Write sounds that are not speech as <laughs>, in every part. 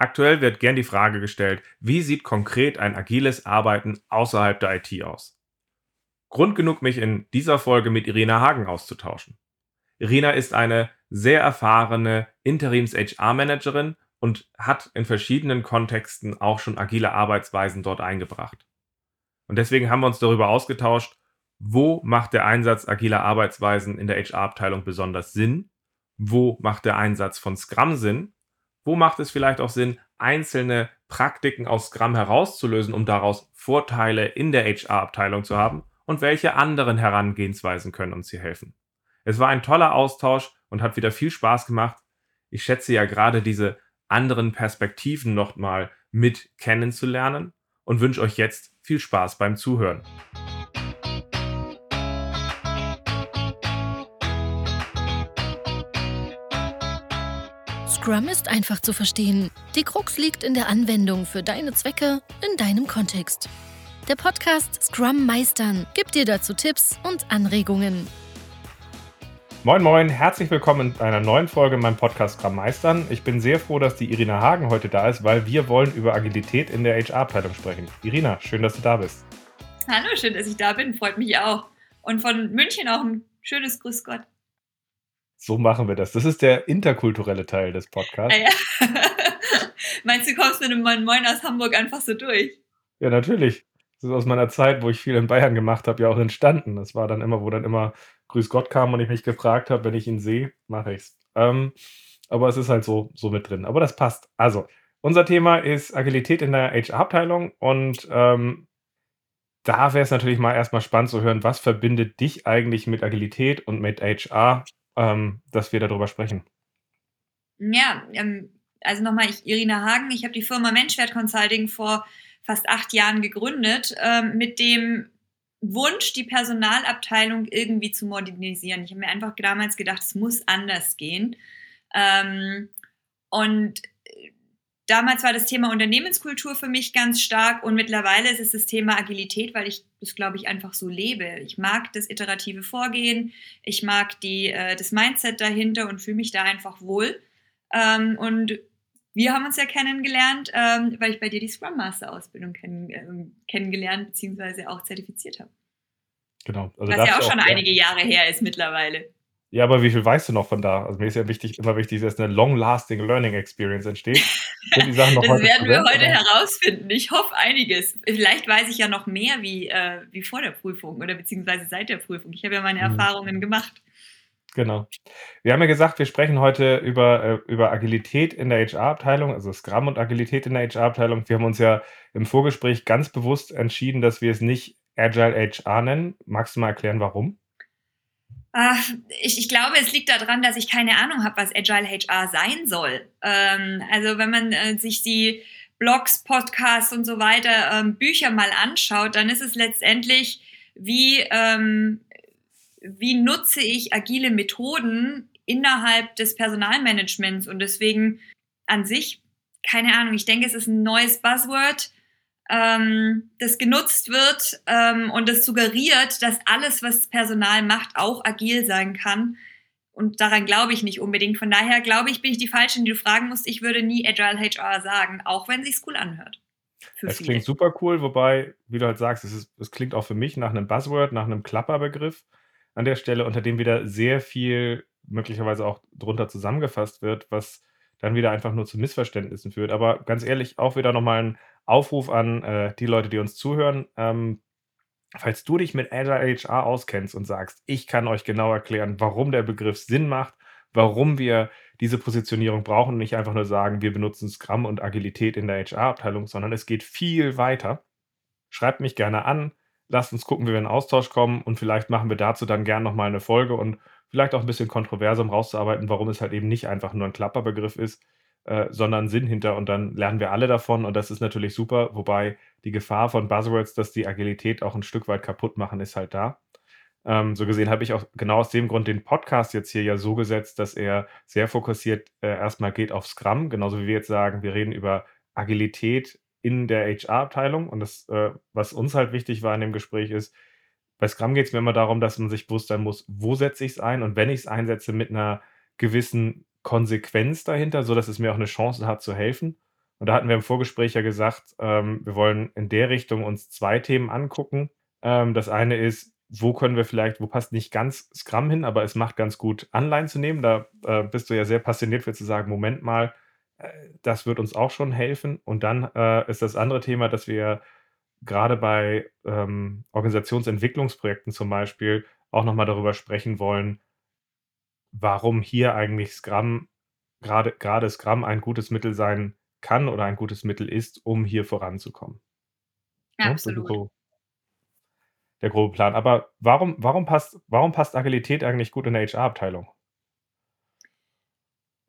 Aktuell wird gern die Frage gestellt, wie sieht konkret ein agiles Arbeiten außerhalb der IT aus? Grund genug, mich in dieser Folge mit Irina Hagen auszutauschen. Irina ist eine sehr erfahrene Interims-HR-Managerin und hat in verschiedenen Kontexten auch schon agile Arbeitsweisen dort eingebracht. Und deswegen haben wir uns darüber ausgetauscht, wo macht der Einsatz agiler Arbeitsweisen in der HR-Abteilung besonders Sinn? Wo macht der Einsatz von Scrum Sinn? Wo macht es vielleicht auch Sinn, einzelne Praktiken aus Scrum herauszulösen, um daraus Vorteile in der HR-Abteilung zu haben? Und welche anderen Herangehensweisen können uns hier helfen? Es war ein toller Austausch und hat wieder viel Spaß gemacht. Ich schätze ja gerade diese anderen Perspektiven nochmal mit kennenzulernen und wünsche euch jetzt viel Spaß beim Zuhören. Scrum ist einfach zu verstehen. Die Krux liegt in der Anwendung für deine Zwecke in deinem Kontext. Der Podcast Scrum Meistern gibt dir dazu Tipps und Anregungen. Moin Moin, herzlich willkommen in einer neuen Folge in meinem Podcast Scrum Meistern. Ich bin sehr froh, dass die Irina Hagen heute da ist, weil wir wollen über Agilität in der HR-Abteilung sprechen. Irina, schön, dass du da bist. Hallo, schön, dass ich da bin, freut mich auch. Und von München auch ein schönes Grüß Gott. So machen wir das. Das ist der interkulturelle Teil des Podcasts. Ah, ja. <laughs> Meinst du, kommst mit einem Moin Moin aus Hamburg einfach so durch? Ja, natürlich. Das ist aus meiner Zeit, wo ich viel in Bayern gemacht habe, ja auch entstanden. Das war dann immer, wo dann immer Grüß Gott kam und ich mich gefragt habe, wenn ich ihn sehe, mache ich's. Ähm, aber es ist halt so, so mit drin. Aber das passt. Also, unser Thema ist Agilität in der HR-Abteilung und ähm, da wäre es natürlich mal erstmal spannend zu hören, was verbindet dich eigentlich mit Agilität und mit HR ähm, dass wir darüber sprechen. Ja, ähm, also nochmal, ich, Irina Hagen, ich habe die Firma Menschwert Consulting vor fast acht Jahren gegründet, ähm, mit dem Wunsch, die Personalabteilung irgendwie zu modernisieren. Ich habe mir einfach damals gedacht, es muss anders gehen. Ähm, und damals war das Thema Unternehmenskultur für mich ganz stark und mittlerweile ist es das Thema Agilität, weil ich das, glaube ich, einfach so lebe. Ich mag das iterative Vorgehen, ich mag die, äh, das Mindset dahinter und fühle mich da einfach wohl. Ähm, und wir haben uns ja kennengelernt, ähm, weil ich bei dir die Scrum Master Ausbildung kenn, äh, kennengelernt bzw. auch zertifiziert habe. Genau. Also Was ja auch schon auch, einige Jahre her ist mittlerweile. Ja, aber wie viel weißt du noch von da? Also mir ist ja wichtig, immer wichtig, dass eine long-lasting Learning Experience entsteht. <laughs> das werden wir heute herausfinden. Ich hoffe einiges. Vielleicht weiß ich ja noch mehr wie, äh, wie vor der Prüfung oder beziehungsweise seit der Prüfung. Ich habe ja meine mhm. Erfahrungen gemacht. Genau. Wir haben ja gesagt, wir sprechen heute über, äh, über Agilität in der HR-Abteilung, also Scrum und Agilität in der HR-Abteilung. Wir haben uns ja im Vorgespräch ganz bewusst entschieden, dass wir es nicht Agile HR nennen. Magst du mal erklären, warum? Ach, ich, ich glaube, es liegt daran, dass ich keine Ahnung habe, was Agile HR sein soll. Ähm, also wenn man äh, sich die Blogs, Podcasts und so weiter, ähm, Bücher mal anschaut, dann ist es letztendlich, wie, ähm, wie nutze ich agile Methoden innerhalb des Personalmanagements. Und deswegen an sich, keine Ahnung, ich denke, es ist ein neues Buzzword ähm, das genutzt wird ähm, und das suggeriert, dass alles, was Personal macht, auch agil sein kann. Und daran glaube ich nicht unbedingt. Von daher glaube ich, bin ich die Falsche, die du fragen musst. Ich würde nie Agile HR sagen, auch wenn sich's cool anhört. Es klingt super cool, wobei, wie du halt sagst, es, ist, es klingt auch für mich nach einem Buzzword, nach einem Klapperbegriff an der Stelle, unter dem wieder sehr viel möglicherweise auch drunter zusammengefasst wird, was dann wieder einfach nur zu Missverständnissen führt. Aber ganz ehrlich, auch wieder nochmal ein Aufruf an äh, die Leute, die uns zuhören. Ähm, falls du dich mit Agile HR auskennst und sagst, ich kann euch genau erklären, warum der Begriff Sinn macht, warum wir diese Positionierung brauchen, nicht einfach nur sagen, wir benutzen Scrum und Agilität in der HR-Abteilung, sondern es geht viel weiter. Schreibt mich gerne an, lasst uns gucken, wie wir in Austausch kommen und vielleicht machen wir dazu dann gerne nochmal eine Folge und vielleicht auch ein bisschen kontroverser, um rauszuarbeiten, warum es halt eben nicht einfach nur ein Klapperbegriff ist, äh, sondern Sinn hinter und dann lernen wir alle davon und das ist natürlich super, wobei die Gefahr von Buzzwords, dass die Agilität auch ein Stück weit kaputt machen, ist halt da. Ähm, so gesehen habe ich auch genau aus dem Grund den Podcast jetzt hier ja so gesetzt, dass er sehr fokussiert äh, erstmal geht auf Scrum, genauso wie wir jetzt sagen, wir reden über Agilität in der HR-Abteilung und das, äh, was uns halt wichtig war in dem Gespräch ist, bei Scrum geht es mir immer darum, dass man sich bewusst sein muss, wo setze ich es ein und wenn ich es einsetze mit einer gewissen Konsequenz dahinter, sodass es mir auch eine Chance hat zu helfen. Und da hatten wir im Vorgespräch ja gesagt, ähm, wir wollen in der Richtung uns zwei Themen angucken. Ähm, das eine ist, wo können wir vielleicht, wo passt nicht ganz Scrum hin, aber es macht ganz gut, Anleihen zu nehmen. Da äh, bist du ja sehr passioniert für zu sagen, Moment mal, äh, das wird uns auch schon helfen. Und dann äh, ist das andere Thema, dass wir gerade bei ähm, Organisationsentwicklungsprojekten zum Beispiel auch nochmal darüber sprechen wollen, warum hier eigentlich Scrum, gerade, gerade Scrum ein gutes Mittel sein kann oder ein gutes Mittel ist, um hier voranzukommen. Ja, ne? absolut. So der grobe Plan. Aber warum, warum, passt, warum passt Agilität eigentlich gut in der HR-Abteilung?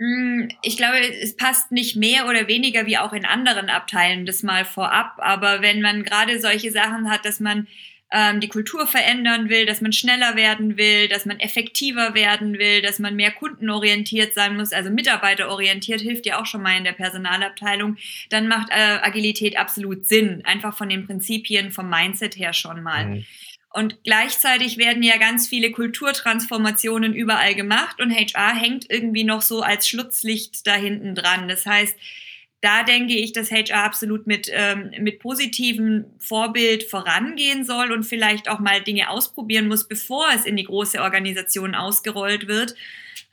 Hm, ich glaube, es passt nicht mehr oder weniger wie auch in anderen Abteilen, das mal vorab. Aber wenn man gerade solche Sachen hat, dass man ähm, die Kultur verändern will, dass man schneller werden will, dass man effektiver werden will, dass man mehr kundenorientiert sein muss, also mitarbeiterorientiert, hilft ja auch schon mal in der Personalabteilung, dann macht äh, Agilität absolut Sinn, einfach von den Prinzipien, vom Mindset her schon mal. Mhm. Und gleichzeitig werden ja ganz viele Kulturtransformationen überall gemacht und HR hängt irgendwie noch so als Schlutzlicht da hinten dran. Das heißt, da denke ich, dass HR absolut mit, ähm, mit positivem Vorbild vorangehen soll und vielleicht auch mal Dinge ausprobieren muss, bevor es in die große Organisation ausgerollt wird.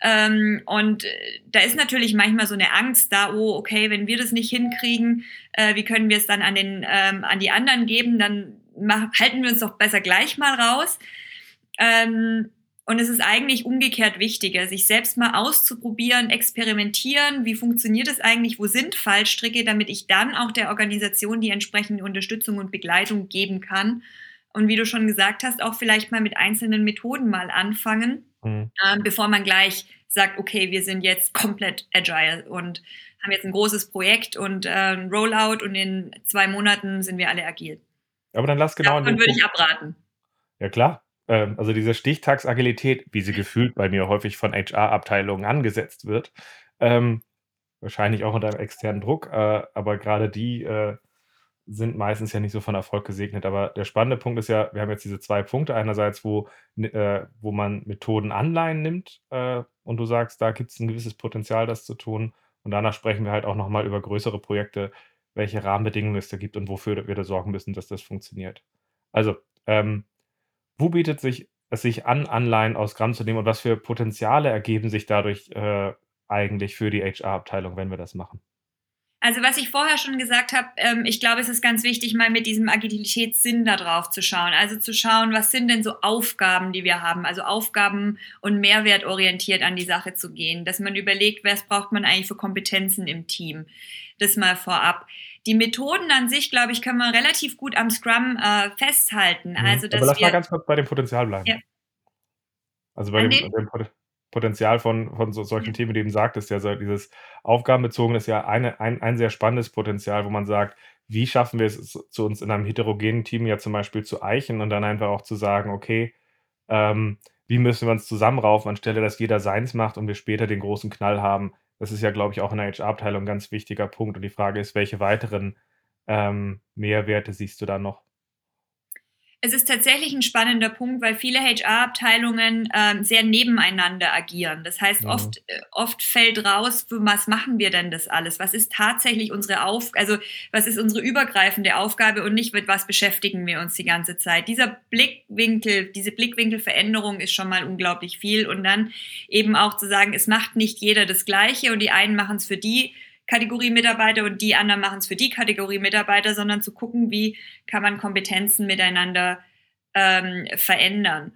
Ähm, und äh, da ist natürlich manchmal so eine Angst da, oh, okay, wenn wir das nicht hinkriegen, äh, wie können wir es dann an, den, ähm, an die anderen geben? Dann mach, halten wir uns doch besser gleich mal raus. Ähm, und es ist eigentlich umgekehrt wichtiger, sich selbst mal auszuprobieren, experimentieren, wie funktioniert es eigentlich, wo sind Fallstricke, damit ich dann auch der Organisation die entsprechende Unterstützung und Begleitung geben kann. Und wie du schon gesagt hast, auch vielleicht mal mit einzelnen Methoden mal anfangen, mhm. äh, bevor man gleich sagt, okay, wir sind jetzt komplett agile und haben jetzt ein großes Projekt und äh, ein Rollout und in zwei Monaten sind wir alle agil. Aber dann lass genau. Davon würde ich abraten. Ja klar, ähm, also diese Stichtagsagilität, wie sie gefühlt bei mir häufig von HR-Abteilungen angesetzt wird, ähm, wahrscheinlich auch unter einem externen Druck, äh, aber gerade die äh, sind meistens ja nicht so von Erfolg gesegnet. Aber der spannende Punkt ist ja, wir haben jetzt diese zwei Punkte. Einerseits, wo, äh, wo man Methoden Anleihen nimmt äh, und du sagst, da gibt es ein gewisses Potenzial, das zu tun. Und danach sprechen wir halt auch nochmal über größere Projekte, welche Rahmenbedingungen es da gibt und wofür wir da sorgen müssen, dass das funktioniert. Also, ähm, wo bietet sich es sich an, Anleihen aus Gramm zu nehmen und was für Potenziale ergeben sich dadurch äh, eigentlich für die HR-Abteilung, wenn wir das machen? Also was ich vorher schon gesagt habe, ähm, ich glaube, es ist ganz wichtig, mal mit diesem Agilitätssinn da drauf zu schauen. Also zu schauen, was sind denn so Aufgaben, die wir haben? Also Aufgaben und mehrwertorientiert an die Sache zu gehen. Dass man überlegt, was braucht man eigentlich für Kompetenzen im Team. Das mal vorab. Die Methoden an sich, glaube ich, können wir relativ gut am Scrum äh, festhalten. Mhm. Also, dass Aber lass wir, mal ganz kurz bei dem Potenzial bleiben. Ja. Also bei dem, dem, dem, Potenzial von, von so, solchen. Themen, die du eben sagtest, ja, so dieses Aufgabenbezogen ist ja eine, ein, ein sehr spannendes Potenzial, wo man sagt, wie schaffen wir es zu uns in einem heterogenen Team ja zum Beispiel zu eichen und dann einfach auch zu sagen, okay, ähm, wie müssen wir uns zusammenraufen, anstelle dass jeder seins macht und wir später den großen Knall haben, das ist ja, glaube ich, auch in der HR-Abteilung ein ganz wichtiger Punkt. Und die Frage ist, welche weiteren ähm, Mehrwerte siehst du da noch? Es ist tatsächlich ein spannender Punkt, weil viele HR-Abteilungen ähm, sehr nebeneinander agieren. Das heißt, ja. oft, äh, oft fällt raus, für was machen wir denn das alles? Was ist tatsächlich unsere Aufgabe, also was ist unsere übergreifende Aufgabe und nicht mit was beschäftigen wir uns die ganze Zeit? Dieser Blickwinkel, diese Blickwinkelveränderung ist schon mal unglaublich viel. Und dann eben auch zu sagen, es macht nicht jeder das Gleiche und die einen machen es für die Kategorie Mitarbeiter und die anderen machen es für die Kategorie Mitarbeiter, sondern zu gucken, wie kann man Kompetenzen miteinander ähm, verändern.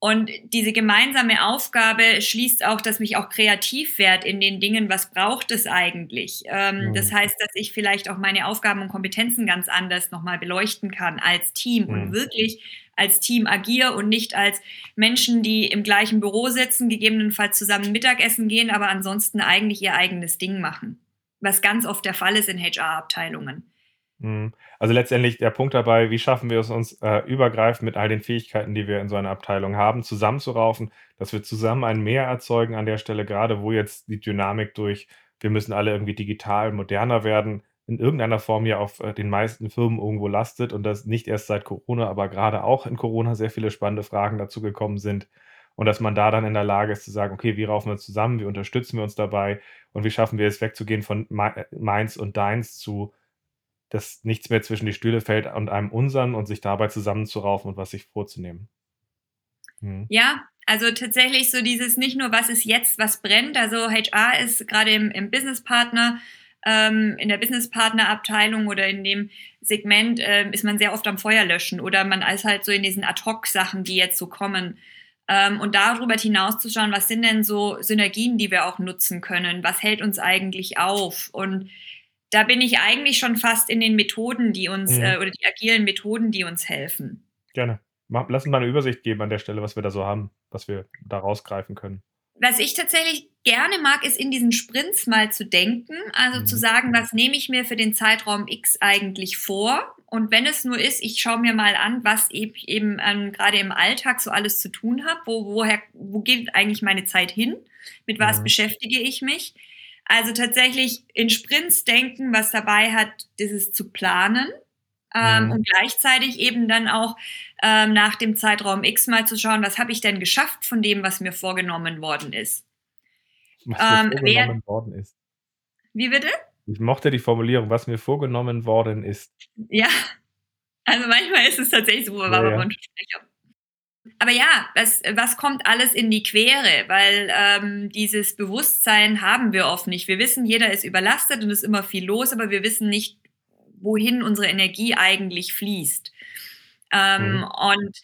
Und diese gemeinsame Aufgabe schließt auch, dass mich auch kreativ werde in den Dingen, was braucht es eigentlich. Ähm, mhm. Das heißt, dass ich vielleicht auch meine Aufgaben und Kompetenzen ganz anders nochmal beleuchten kann als Team mhm. und wirklich als Team agiere und nicht als Menschen, die im gleichen Büro sitzen, gegebenenfalls zusammen Mittagessen gehen, aber ansonsten eigentlich ihr eigenes Ding machen was ganz oft der Fall ist in HR-Abteilungen. Mhm. Also letztendlich der Punkt dabei, wie schaffen wir es uns äh, übergreifend mit all den Fähigkeiten, die wir in so einer Abteilung haben, zusammenzuraufen, dass wir zusammen ein Mehr erzeugen an der Stelle, gerade wo jetzt die Dynamik durch, wir müssen alle irgendwie digital moderner werden, in irgendeiner Form ja auf äh, den meisten Firmen irgendwo lastet und das nicht erst seit Corona, aber gerade auch in Corona sehr viele spannende Fragen dazu gekommen sind. Und dass man da dann in der Lage ist zu sagen, okay, wie raufen wir zusammen, wie unterstützen wir uns dabei und wie schaffen wir es wegzugehen von meins und deins zu, dass nichts mehr zwischen die Stühle fällt und einem unseren und sich dabei zusammenzuraufen und was sich vorzunehmen. Mhm. Ja, also tatsächlich so dieses nicht nur, was ist jetzt, was brennt. Also HR ist gerade im, im Businesspartner, ähm, in der Businesspartner-Abteilung oder in dem Segment ähm, ist man sehr oft am Feuer löschen oder man ist halt so in diesen Ad-Hoc-Sachen, die jetzt so kommen. Ähm, und darüber hinauszuschauen, was sind denn so Synergien, die wir auch nutzen können? Was hält uns eigentlich auf? Und da bin ich eigentlich schon fast in den Methoden, die uns, mhm. äh, oder die agilen Methoden, die uns helfen. Gerne. Lass uns mal eine Übersicht geben an der Stelle, was wir da so haben, was wir da rausgreifen können. Was ich tatsächlich gerne mag, ist in diesen Sprints mal zu denken, also mhm. zu sagen, was nehme ich mir für den Zeitraum X eigentlich vor? Und wenn es nur ist, ich schaue mir mal an, was ich eben ähm, gerade im Alltag so alles zu tun habe, wo, woher, wo geht eigentlich meine Zeit hin, mit was mhm. beschäftige ich mich. Also tatsächlich in Sprints denken, was dabei hat, dieses zu planen ähm, mhm. und gleichzeitig eben dann auch ähm, nach dem Zeitraum X mal zu schauen, was habe ich denn geschafft von dem, was mir vorgenommen worden ist. Was mir ähm, vorgenommen worden ist. Wie bitte? Ich mochte die Formulierung, was mir vorgenommen worden ist. Ja, also manchmal ist es tatsächlich so, aber ja, ja. Aber ja, was, was kommt alles in die Quere? Weil ähm, dieses Bewusstsein haben wir oft nicht. Wir wissen, jeder ist überlastet und es ist immer viel los, aber wir wissen nicht, wohin unsere Energie eigentlich fließt. Ähm, mhm. Und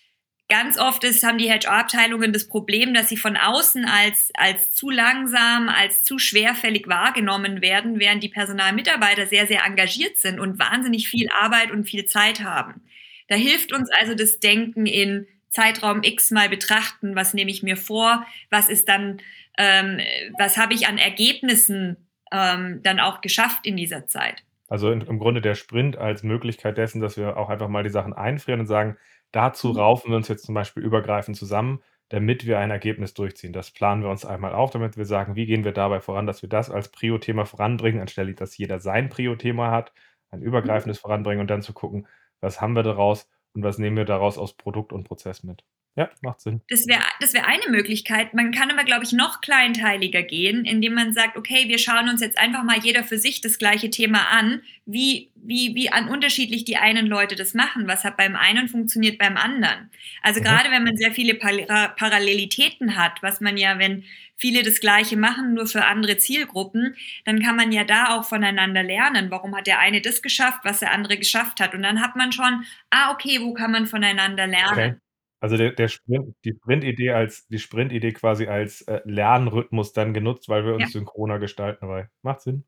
ganz oft ist, haben die HR-Abteilungen das Problem, dass sie von außen als, als zu langsam, als zu schwerfällig wahrgenommen werden, während die Personalmitarbeiter sehr, sehr engagiert sind und wahnsinnig viel Arbeit und viel Zeit haben. Da hilft uns also das Denken in Zeitraum X mal betrachten, was nehme ich mir vor, was ist dann, ähm, was habe ich an Ergebnissen ähm, dann auch geschafft in dieser Zeit. Also im Grunde der Sprint als Möglichkeit dessen, dass wir auch einfach mal die Sachen einfrieren und sagen, dazu mhm. raufen wir uns jetzt zum Beispiel übergreifend zusammen, damit wir ein Ergebnis durchziehen. Das planen wir uns einmal auf, damit wir sagen, wie gehen wir dabei voran, dass wir das als Prio-Thema voranbringen, anstelle dass jeder sein Prio-Thema hat, ein mhm. übergreifendes voranbringen und dann zu gucken, was haben wir daraus und was nehmen wir daraus aus Produkt und Prozess mit. Ja, macht Sinn. Das wäre das wär eine Möglichkeit. Man kann aber, glaube ich, noch kleinteiliger gehen, indem man sagt, okay, wir schauen uns jetzt einfach mal jeder für sich das gleiche Thema an, wie, wie, wie an unterschiedlich die einen Leute das machen. Was hat beim einen funktioniert beim anderen. Also mhm. gerade wenn man sehr viele Parallelitäten hat, was man ja, wenn viele das Gleiche machen, nur für andere Zielgruppen, dann kann man ja da auch voneinander lernen. Warum hat der eine das geschafft, was der andere geschafft hat? Und dann hat man schon, ah, okay, wo kann man voneinander lernen? Okay. Also der, der Sprint, die Sprint-Idee als die Sprint-Idee quasi als äh, Lernrhythmus dann genutzt, weil wir uns ja. synchroner gestalten dabei. Macht Sinn.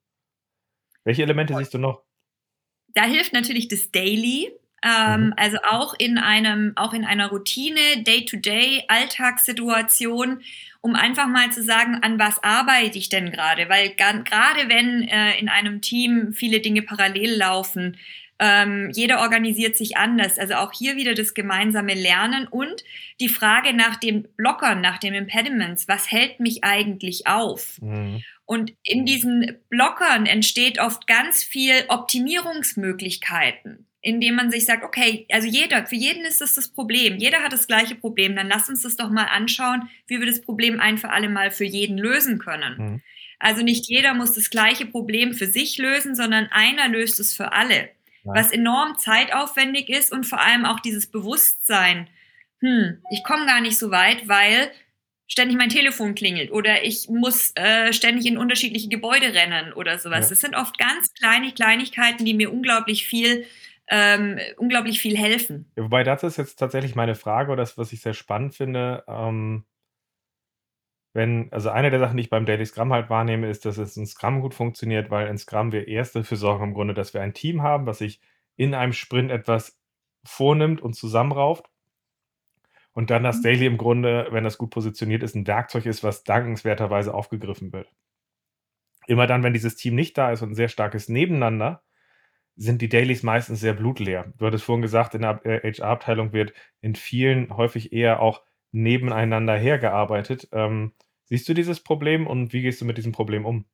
Welche Elemente siehst du noch? Da hilft natürlich das Daily. Ähm, mhm. Also auch in einem, auch in einer Routine, Day-to-Day, Alltagssituation, um einfach mal zu sagen, an was arbeite ich denn gerade? Weil gerade wenn äh, in einem Team viele Dinge parallel laufen, ähm, jeder organisiert sich anders. Also auch hier wieder das gemeinsame Lernen und die Frage nach den Blockern, nach den Impediments. Was hält mich eigentlich auf? Mhm. Und in diesen Blockern entsteht oft ganz viel Optimierungsmöglichkeiten, indem man sich sagt, okay, also jeder, für jeden ist das das Problem. Jeder hat das gleiche Problem. Dann lass uns das doch mal anschauen, wie wir das Problem ein für alle Mal für jeden lösen können. Mhm. Also nicht jeder muss das gleiche Problem für sich lösen, sondern einer löst es für alle was enorm zeitaufwendig ist und vor allem auch dieses Bewusstsein, hm, ich komme gar nicht so weit, weil ständig mein Telefon klingelt oder ich muss äh, ständig in unterschiedliche Gebäude rennen oder sowas. Ja. Das sind oft ganz kleine Kleinigkeiten, die mir unglaublich viel ähm, unglaublich viel helfen. Ja, wobei das ist jetzt tatsächlich meine Frage oder das, was ich sehr spannend finde. Ähm, wenn, also eine der Sachen, die ich beim Daily Scrum halt wahrnehme, ist, dass es in Scrum gut funktioniert, weil in Scrum wir erst dafür sorgen im Grunde, dass wir ein Team haben, was sich in einem Sprint etwas vornimmt und zusammenrauft. Und dann das mhm. Daily im Grunde, wenn das gut positioniert ist, ein Werkzeug ist, was dankenswerterweise aufgegriffen wird. Immer dann, wenn dieses Team nicht da ist und ein sehr starkes Nebeneinander, sind die Dailies meistens sehr blutleer. Du hattest vorhin gesagt, in der HR-Abteilung wird in vielen häufig eher auch nebeneinander hergearbeitet. Ähm, siehst du dieses Problem und wie gehst du mit diesem Problem um?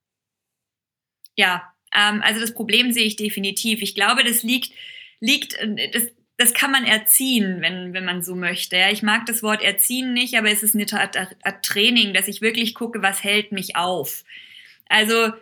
Ja, ähm, also das Problem sehe ich definitiv. Ich glaube, das liegt, liegt, das das kann man erziehen, wenn, wenn man so möchte. Ja, ich mag das Wort erziehen nicht, aber es ist eine Art Training, dass ich wirklich gucke, was hält mich auf. Also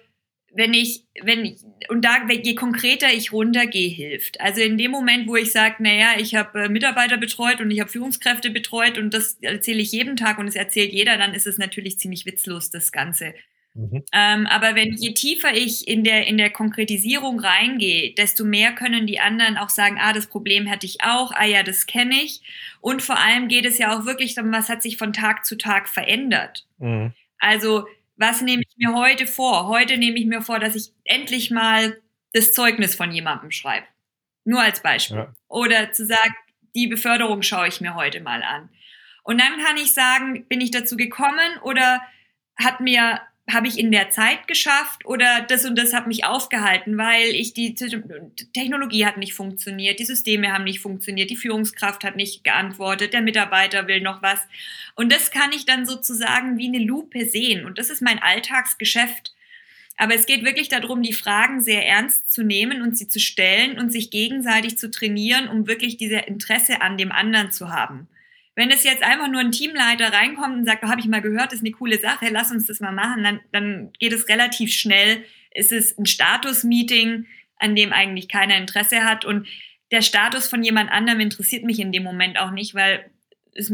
wenn ich, wenn ich, und da, je konkreter ich runtergehe, hilft. Also in dem Moment, wo ich sage, naja, ich habe äh, Mitarbeiter betreut und ich habe Führungskräfte betreut und das erzähle ich jeden Tag und es erzählt jeder, dann ist es natürlich ziemlich witzlos, das Ganze. Mhm. Ähm, aber wenn je tiefer ich in der, in der Konkretisierung reingehe, desto mehr können die anderen auch sagen, ah, das Problem hatte ich auch, ah ja, das kenne ich. Und vor allem geht es ja auch wirklich darum, was hat sich von Tag zu Tag verändert. Mhm. Also was nehme ich mir heute vor? Heute nehme ich mir vor, dass ich endlich mal das Zeugnis von jemandem schreibe. Nur als Beispiel. Ja. Oder zu sagen, die Beförderung schaue ich mir heute mal an. Und dann kann ich sagen, bin ich dazu gekommen oder hat mir habe ich in der Zeit geschafft oder das und das hat mich aufgehalten, weil ich die Technologie hat nicht funktioniert, die Systeme haben nicht funktioniert, die Führungskraft hat nicht geantwortet, der Mitarbeiter will noch was. Und das kann ich dann sozusagen wie eine Lupe sehen. Und das ist mein Alltagsgeschäft. Aber es geht wirklich darum, die Fragen sehr ernst zu nehmen und sie zu stellen und sich gegenseitig zu trainieren, um wirklich diese Interesse an dem anderen zu haben. Wenn es jetzt einfach nur ein Teamleiter reinkommt und sagt, oh, habe ich mal gehört, ist eine coole Sache, lass uns das mal machen, dann, dann geht es relativ schnell. Es ist ein Status-Meeting, an dem eigentlich keiner Interesse hat. Und der Status von jemand anderem interessiert mich in dem Moment auch nicht, weil es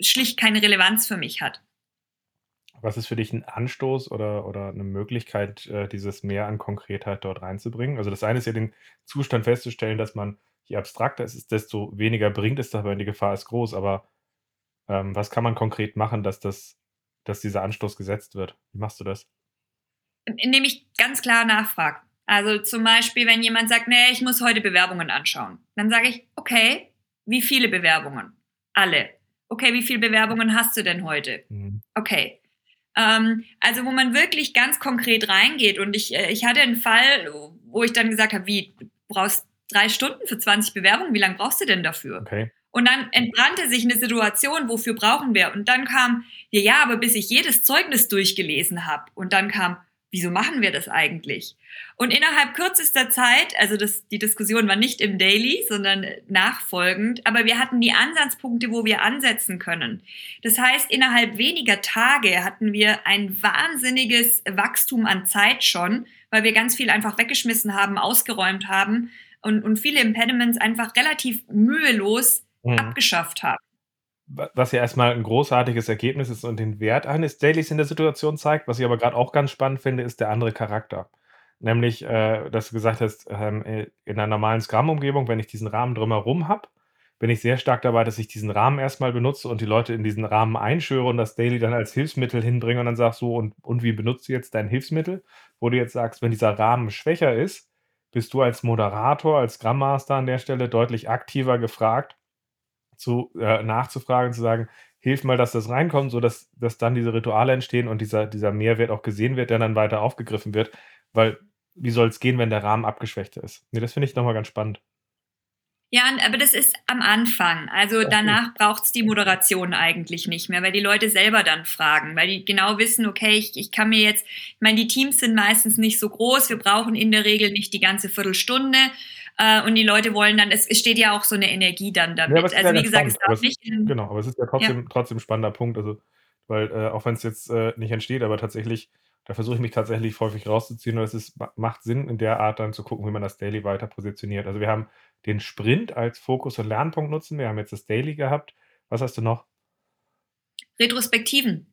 schlicht keine Relevanz für mich hat. Was ist für dich ein Anstoß oder, oder eine Möglichkeit, äh, dieses Mehr an Konkretheit dort reinzubringen? Also das eine ist ja den Zustand festzustellen, dass man, je abstrakter es ist, desto weniger bringt es dabei, die Gefahr ist groß, aber ähm, was kann man konkret machen, dass das dass dieser Anstoß gesetzt wird? Wie machst du das? Indem ich ganz klar nachfrage. Also zum Beispiel, wenn jemand sagt, nee, ich muss heute Bewerbungen anschauen, dann sage ich, okay, wie viele Bewerbungen? Alle. Okay, wie viele Bewerbungen hast du denn heute? Mhm. Okay. Ähm, also wo man wirklich ganz konkret reingeht und ich, äh, ich hatte einen Fall, wo ich dann gesagt habe, wie, du brauchst drei Stunden für 20 Bewerbungen, wie lange brauchst du denn dafür? Okay. Und dann entbrannte sich eine Situation, wofür brauchen wir? Und dann kam, ja, ja, aber bis ich jedes Zeugnis durchgelesen habe. Und dann kam, wieso machen wir das eigentlich? Und innerhalb kürzester Zeit, also das, die Diskussion war nicht im Daily, sondern nachfolgend, aber wir hatten die Ansatzpunkte, wo wir ansetzen können. Das heißt, innerhalb weniger Tage hatten wir ein wahnsinniges Wachstum an Zeit schon, weil wir ganz viel einfach weggeschmissen haben, ausgeräumt haben und, und viele Impediments einfach relativ mühelos mhm. abgeschafft haben. Was ja erstmal ein großartiges Ergebnis ist und den Wert eines Dailies in der Situation zeigt. Was ich aber gerade auch ganz spannend finde, ist der andere Charakter. Nämlich, äh, dass du gesagt hast, ähm, äh, in einer normalen Scrum-Umgebung, wenn ich diesen Rahmen drumherum habe, bin ich sehr stark dabei, dass ich diesen Rahmen erstmal benutze und die Leute in diesen Rahmen einschöre und das Daily dann als Hilfsmittel hinbringe und dann sagst so, und, und wie benutzt du jetzt dein Hilfsmittel? Wo du jetzt sagst, wenn dieser Rahmen schwächer ist, bist du als Moderator, als Scrum Master an der Stelle deutlich aktiver gefragt, zu, äh, nachzufragen, zu sagen, hilf mal, dass das reinkommt, sodass dass dann diese Rituale entstehen und dieser, dieser Mehrwert auch gesehen wird, der dann weiter aufgegriffen wird. Weil wie soll es gehen, wenn der Rahmen abgeschwächt ist? Nee, das finde ich nochmal ganz spannend. Ja, aber das ist am Anfang. Also danach braucht es die Moderation eigentlich nicht mehr, weil die Leute selber dann fragen, weil die genau wissen, okay, ich, ich kann mir jetzt, ich meine, die Teams sind meistens nicht so groß, wir brauchen in der Regel nicht die ganze Viertelstunde. Äh, und die Leute wollen dann, es, es steht ja auch so eine Energie dann damit. Ja, also wie gesagt, spannend, es darf nicht. In, genau, aber es ist ja trotzdem, ja. trotzdem ein spannender Punkt. Also, weil, äh, auch wenn es jetzt äh, nicht entsteht, aber tatsächlich, da versuche ich mich tatsächlich häufig rauszuziehen und es ist, macht Sinn, in der Art dann zu gucken, wie man das Daily weiter positioniert. Also wir haben den Sprint als Fokus- und Lernpunkt nutzen. Wir haben jetzt das Daily gehabt. Was hast du noch? Retrospektiven.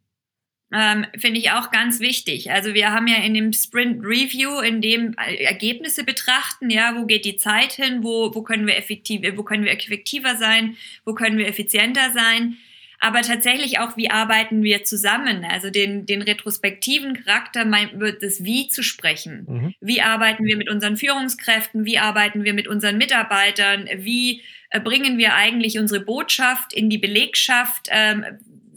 Ähm, Finde ich auch ganz wichtig. Also wir haben ja in dem Sprint Review, in dem äh, Ergebnisse betrachten, ja, wo geht die Zeit hin, wo, wo können wir effektiv, wo können wir effektiver sein, wo können wir effizienter sein. Aber tatsächlich auch, wie arbeiten wir zusammen? Also den, den retrospektiven Charakter wird das Wie zu sprechen. Mhm. Wie arbeiten wir mit unseren Führungskräften? Wie arbeiten wir mit unseren Mitarbeitern? Wie äh, bringen wir eigentlich unsere Botschaft in die Belegschaft? Ähm,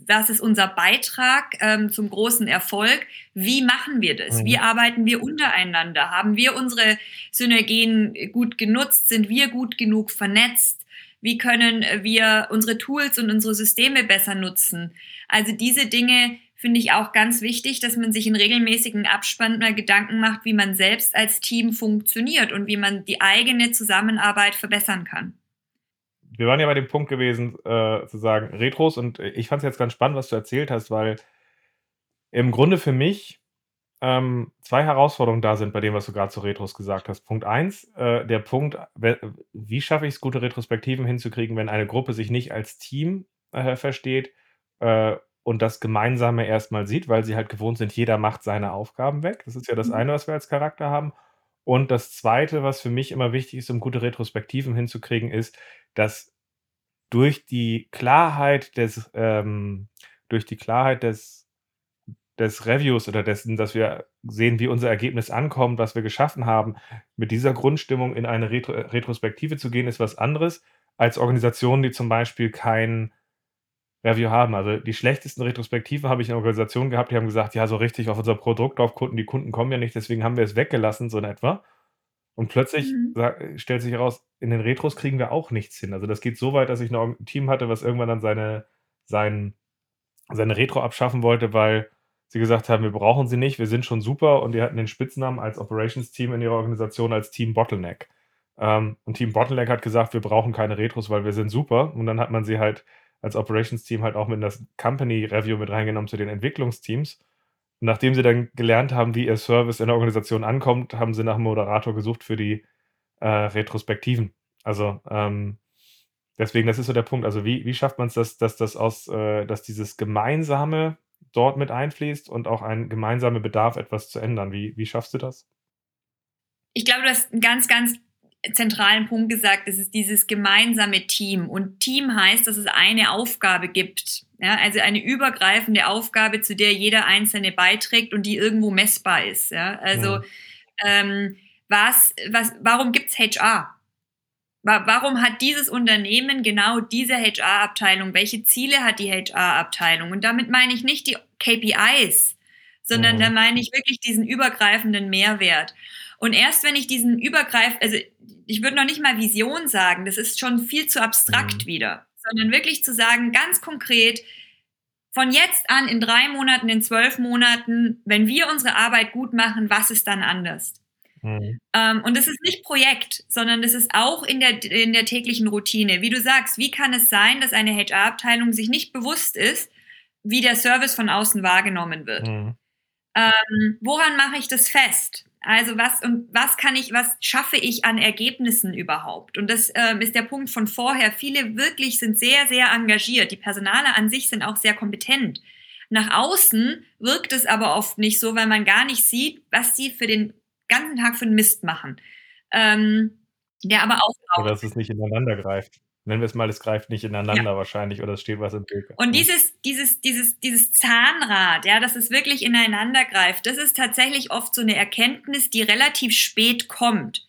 was ist unser Beitrag ähm, zum großen Erfolg? Wie machen wir das? Mhm. Wie arbeiten wir untereinander? Haben wir unsere Synergien gut genutzt? Sind wir gut genug vernetzt? Wie können wir unsere Tools und unsere Systeme besser nutzen? Also diese Dinge finde ich auch ganz wichtig, dass man sich in regelmäßigen Abspann mal Gedanken macht, wie man selbst als Team funktioniert und wie man die eigene Zusammenarbeit verbessern kann. Wir waren ja bei dem Punkt gewesen, äh, zu sagen, Retros und ich fand es jetzt ganz spannend, was du erzählt hast, weil im Grunde für mich ähm, zwei Herausforderungen da sind bei dem, was du gerade zu Retros gesagt hast. Punkt eins, äh, der Punkt, wie schaffe ich es, gute Retrospektiven hinzukriegen, wenn eine Gruppe sich nicht als Team äh, versteht äh, und das Gemeinsame erstmal sieht, weil sie halt gewohnt sind, jeder macht seine Aufgaben weg. Das ist ja das mhm. eine, was wir als Charakter haben. Und das zweite, was für mich immer wichtig ist, um gute Retrospektiven hinzukriegen, ist, dass durch die Klarheit des, ähm, durch die Klarheit des des Reviews oder dessen, dass wir sehen, wie unser Ergebnis ankommt, was wir geschaffen haben, mit dieser Grundstimmung in eine Retro Retrospektive zu gehen, ist was anderes als Organisationen, die zum Beispiel kein Review haben. Also die schlechtesten Retrospektiven habe ich in Organisationen gehabt, die haben gesagt, ja, so richtig auf unser Produkt auf Kunden, die Kunden kommen ja nicht, deswegen haben wir es weggelassen, so in etwa. Und plötzlich mhm. stellt sich heraus, in den Retros kriegen wir auch nichts hin. Also das geht so weit, dass ich noch ein Team hatte, was irgendwann dann seine, sein, seine Retro abschaffen wollte, weil sie gesagt haben, wir brauchen sie nicht, wir sind schon super und die hatten den Spitznamen als Operations-Team in ihrer Organisation als Team Bottleneck. Ähm, und Team Bottleneck hat gesagt, wir brauchen keine Retros, weil wir sind super. Und dann hat man sie halt als Operations-Team halt auch mit das Company-Review mit reingenommen zu den Entwicklungsteams. Nachdem sie dann gelernt haben, wie ihr Service in der Organisation ankommt, haben sie nach einem Moderator gesucht für die äh, Retrospektiven. Also ähm, deswegen, das ist so der Punkt. Also wie, wie schafft man es, dass, dass das aus, äh, dass dieses gemeinsame dort mit einfließt und auch ein gemeinsamer Bedarf, etwas zu ändern. Wie, wie schaffst du das? Ich glaube, du hast einen ganz, ganz zentralen Punkt gesagt, es ist dieses gemeinsame Team. Und Team heißt, dass es eine Aufgabe gibt. Ja, also eine übergreifende Aufgabe, zu der jeder Einzelne beiträgt und die irgendwo messbar ist. Ja, also mhm. ähm, was, was, warum gibt es HR? Warum hat dieses Unternehmen genau diese HR-Abteilung? Welche Ziele hat die HR-Abteilung? Und damit meine ich nicht die KPIs, sondern mhm. da meine ich wirklich diesen übergreifenden Mehrwert. Und erst wenn ich diesen übergreif, also ich würde noch nicht mal Vision sagen, das ist schon viel zu abstrakt mhm. wieder, sondern wirklich zu sagen, ganz konkret, von jetzt an in drei Monaten, in zwölf Monaten, wenn wir unsere Arbeit gut machen, was ist dann anders? Mhm. Ähm, und es ist nicht Projekt, sondern es ist auch in der, in der täglichen Routine. Wie du sagst, wie kann es sein, dass eine HR-Abteilung sich nicht bewusst ist, wie der Service von außen wahrgenommen wird? Mhm. Ähm, woran mache ich das fest? Also was und was kann ich, was schaffe ich an Ergebnissen überhaupt? Und das ähm, ist der Punkt von vorher. Viele wirklich sind sehr, sehr engagiert. Die Personale an sich sind auch sehr kompetent. Nach außen wirkt es aber oft nicht so, weil man gar nicht sieht, was sie für den ganzen Tag für einen Mist machen. Ähm, der aber auch. Oder dass es nicht ineinander greift. Nennen wir es mal, es greift nicht ineinander ja. wahrscheinlich oder es steht was im Bild. Und dieses, dieses, dieses, dieses Zahnrad, ja, dass es wirklich ineinander greift, das ist tatsächlich oft so eine Erkenntnis, die relativ spät kommt.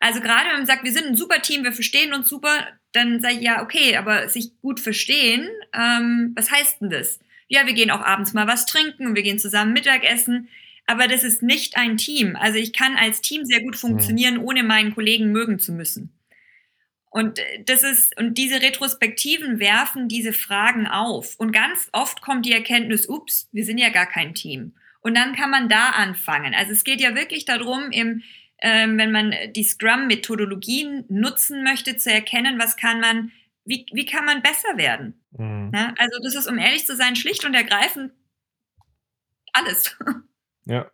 Also gerade wenn man sagt, wir sind ein super Team, wir verstehen uns super, dann sage ich ja, okay, aber sich gut verstehen, ähm, was heißt denn das? Ja, wir gehen auch abends mal was trinken und wir gehen zusammen Mittagessen aber das ist nicht ein Team. Also ich kann als Team sehr gut funktionieren, mhm. ohne meinen Kollegen mögen zu müssen. Und äh, das ist, und diese Retrospektiven werfen diese Fragen auf. Und ganz oft kommt die Erkenntnis, ups, wir sind ja gar kein Team. Und dann kann man da anfangen. Also es geht ja wirklich darum, im, ähm, wenn man die Scrum-Methodologien nutzen möchte, zu erkennen, was kann man, wie, wie kann man besser werden. Mhm. Ja, also das ist, um ehrlich zu sein, schlicht und ergreifend alles. <laughs> Ja.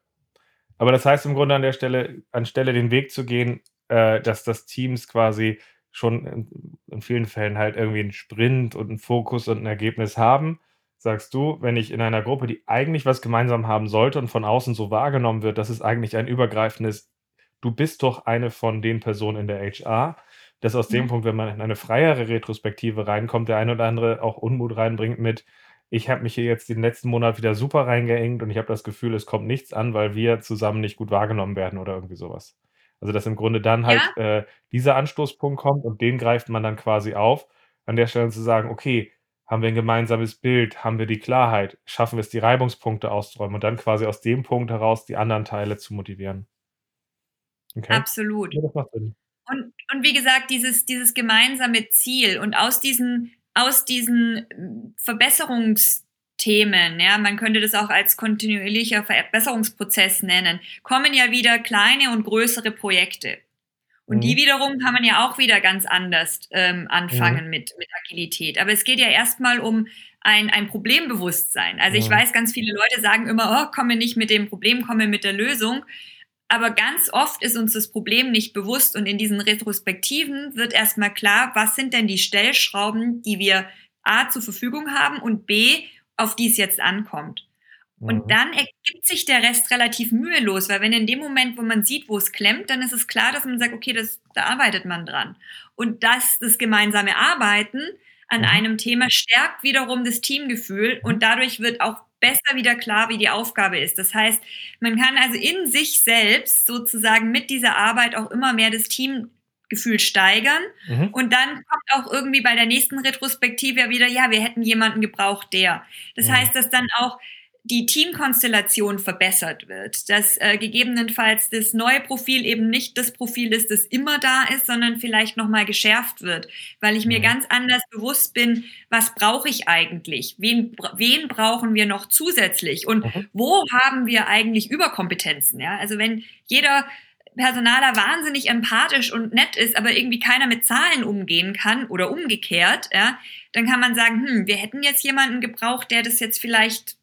Aber das heißt im Grunde an der Stelle, anstelle den Weg zu gehen, äh, dass das Teams quasi schon in, in, vielen Fällen halt irgendwie einen Sprint und einen Fokus und ein Ergebnis haben, sagst du, wenn ich in einer Gruppe, die eigentlich was gemeinsam haben sollte und von außen so wahrgenommen wird, dass es eigentlich ein übergreifendes, du bist doch eine von den Personen in der HR, dass aus dem Punkt, wenn man in eine freiere Retrospektive reinkommt, der eine oder andere auch Unmut reinbringt mit, ich habe mich hier jetzt den letzten Monat wieder super reingehängt und ich habe das Gefühl, es kommt nichts an, weil wir zusammen nicht gut wahrgenommen werden oder irgendwie sowas. Also, dass im Grunde dann halt ja. äh, dieser Anstoßpunkt kommt und den greift man dann quasi auf, an der Stelle zu sagen, okay, haben wir ein gemeinsames Bild, haben wir die Klarheit, schaffen wir es, die Reibungspunkte auszuräumen und dann quasi aus dem Punkt heraus die anderen Teile zu motivieren. Okay? Absolut. Ja, das macht Sinn. Und, und wie gesagt, dieses, dieses gemeinsame Ziel und aus diesen aus diesen hm, Verbesserungsthemen, ja, man könnte das auch als kontinuierlicher Verbesserungsprozess nennen, kommen ja wieder kleine und größere Projekte. Und die mhm. wiederum kann man ja auch wieder ganz anders ähm, anfangen mhm. mit, mit Agilität. Aber es geht ja erstmal um ein, ein Problembewusstsein. Also ich weiß, ganz viele Leute sagen immer, oh, komme nicht mit dem Problem, komme mit der Lösung. Aber ganz oft ist uns das Problem nicht bewusst und in diesen Retrospektiven wird erstmal klar, was sind denn die Stellschrauben, die wir A zur Verfügung haben und B, auf die es jetzt ankommt. Und mhm. dann ergibt sich der Rest relativ mühelos, weil wenn in dem Moment, wo man sieht, wo es klemmt, dann ist es klar, dass man sagt, okay, das, da arbeitet man dran. Und das, das gemeinsame Arbeiten an mhm. einem Thema stärkt wiederum das Teamgefühl und dadurch wird auch besser wieder klar, wie die Aufgabe ist. Das heißt, man kann also in sich selbst sozusagen mit dieser Arbeit auch immer mehr das Teamgefühl steigern. Mhm. Und dann kommt auch irgendwie bei der nächsten Retrospektive ja wieder, ja, wir hätten jemanden gebraucht, der. Das mhm. heißt, dass dann auch die Teamkonstellation verbessert wird, dass äh, gegebenenfalls das neue Profil eben nicht das Profil ist, das immer da ist, sondern vielleicht nochmal geschärft wird, weil ich mir mhm. ganz anders bewusst bin, was brauche ich eigentlich, wen, wen brauchen wir noch zusätzlich und mhm. wo haben wir eigentlich Überkompetenzen. Ja? Also wenn jeder Personaler wahnsinnig empathisch und nett ist, aber irgendwie keiner mit Zahlen umgehen kann oder umgekehrt, ja, dann kann man sagen, hm, wir hätten jetzt jemanden gebraucht, der das jetzt vielleicht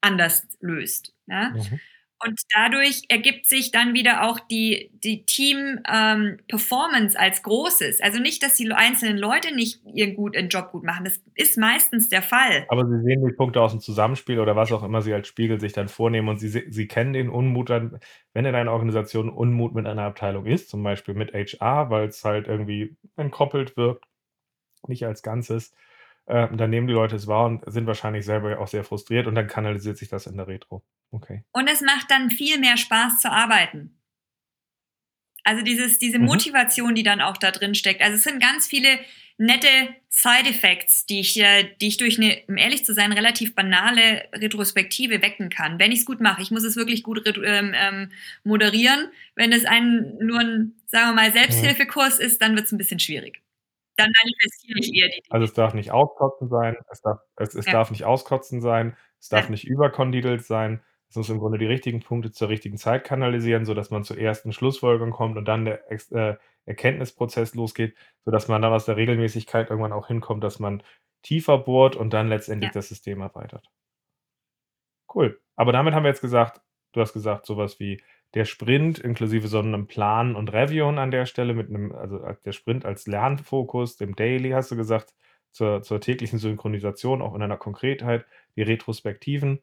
anders löst. Ja? Mhm. Und dadurch ergibt sich dann wieder auch die, die Team-Performance ähm, als Großes. Also nicht, dass die einzelnen Leute nicht ihren, gut, ihren Job gut machen. Das ist meistens der Fall. Aber sie sehen die Punkte aus dem Zusammenspiel oder was auch immer sie als Spiegel sich dann vornehmen und sie, sie kennen den Unmut dann, wenn in einer Organisation Unmut mit einer Abteilung ist, zum Beispiel mit HR, weil es halt irgendwie entkoppelt wirkt, nicht als Ganzes äh, dann nehmen die Leute es wahr und sind wahrscheinlich selber auch sehr frustriert und dann kanalisiert sich das in der Retro. Okay. Und es macht dann viel mehr Spaß zu arbeiten. Also dieses, diese mhm. Motivation, die dann auch da drin steckt. Also es sind ganz viele nette Side-Effects, die ich, die ich durch eine, um ehrlich zu sein, relativ banale Retrospektive wecken kann, wenn ich es gut mache. Ich muss es wirklich gut ähm, ähm, moderieren. Wenn es ein, nur ein, sagen wir mal, mhm. Selbsthilfekurs ist, dann wird es ein bisschen schwierig dann manifestiere ich eher die Dinge. Also es darf nicht auskotzen sein, es darf, es, es ja. darf nicht auskotzen sein, es darf ja. nicht überkondidelt sein. Es muss im Grunde die richtigen Punkte zur richtigen Zeit kanalisieren, sodass man zur ersten Schlussfolgerung kommt und dann der äh, Erkenntnisprozess losgeht, sodass man dann aus der Regelmäßigkeit irgendwann auch hinkommt, dass man tiefer bohrt und dann letztendlich ja. das System erweitert. Cool. Aber damit haben wir jetzt gesagt, du hast gesagt, sowas wie der Sprint inklusive so einem Plan und Revision an der Stelle mit einem, also der Sprint als Lernfokus, dem Daily, hast du gesagt, zur, zur täglichen Synchronisation, auch in einer Konkretheit, die Retrospektiven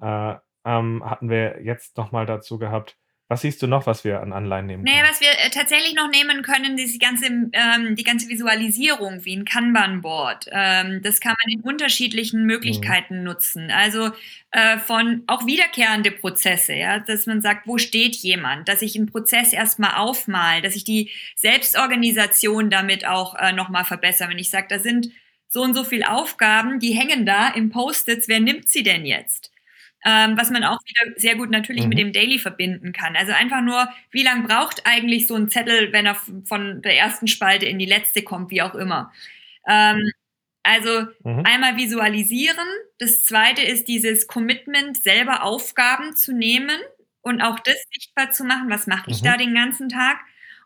äh, ähm, hatten wir jetzt nochmal dazu gehabt. Was siehst du noch, was wir an Anleihen nehmen können? Nee, was wir äh, tatsächlich noch nehmen können, ist die ganze, ähm, die ganze Visualisierung wie ein Kanban-Board. Ähm, das kann man in unterschiedlichen Möglichkeiten mhm. nutzen. Also äh, von auch wiederkehrende Prozesse, ja, dass man sagt, wo steht jemand, dass ich einen Prozess erstmal aufmal, dass ich die Selbstorganisation damit auch äh, nochmal verbessere. Wenn ich sage, da sind so und so viele Aufgaben, die hängen da im Post-its, wer nimmt sie denn jetzt? Ähm, was man auch wieder sehr gut natürlich mhm. mit dem Daily verbinden kann. Also einfach nur, wie lange braucht eigentlich so ein Zettel, wenn er von der ersten Spalte in die letzte kommt, wie auch immer. Ähm, also mhm. einmal visualisieren. Das zweite ist dieses Commitment, selber Aufgaben zu nehmen und auch das sichtbar zu machen. Was mache ich mhm. da den ganzen Tag?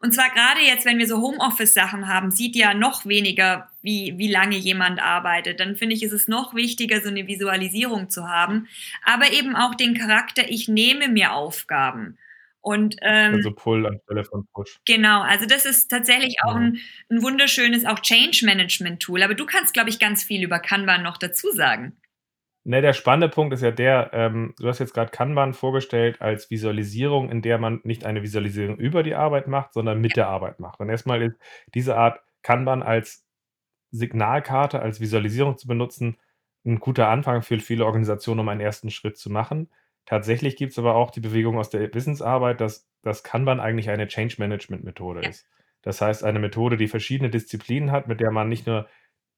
Und zwar gerade jetzt, wenn wir so Homeoffice-Sachen haben, sieht ja noch weniger, wie, wie lange jemand arbeitet. Dann finde ich, ist es noch wichtiger, so eine Visualisierung zu haben. Aber eben auch den Charakter, ich nehme mir Aufgaben. Und, ähm, also Pull anstelle von Push. Genau, also das ist tatsächlich auch ein, ein wunderschönes auch Change Management Tool. Aber du kannst, glaube ich, ganz viel über Kanban noch dazu sagen. Ne, der spannende Punkt ist ja der, ähm, du hast jetzt gerade Kanban vorgestellt als Visualisierung, in der man nicht eine Visualisierung über die Arbeit macht, sondern mit der Arbeit macht. Und erstmal ist diese Art Kanban als Signalkarte, als Visualisierung zu benutzen, ein guter Anfang für viele Organisationen, um einen ersten Schritt zu machen. Tatsächlich gibt es aber auch die Bewegung aus der Wissensarbeit, dass das Kanban eigentlich eine Change Management Methode Ja. ist. Das heißt, eine Methode, die verschiedene Disziplinen hat, mit der man nicht nur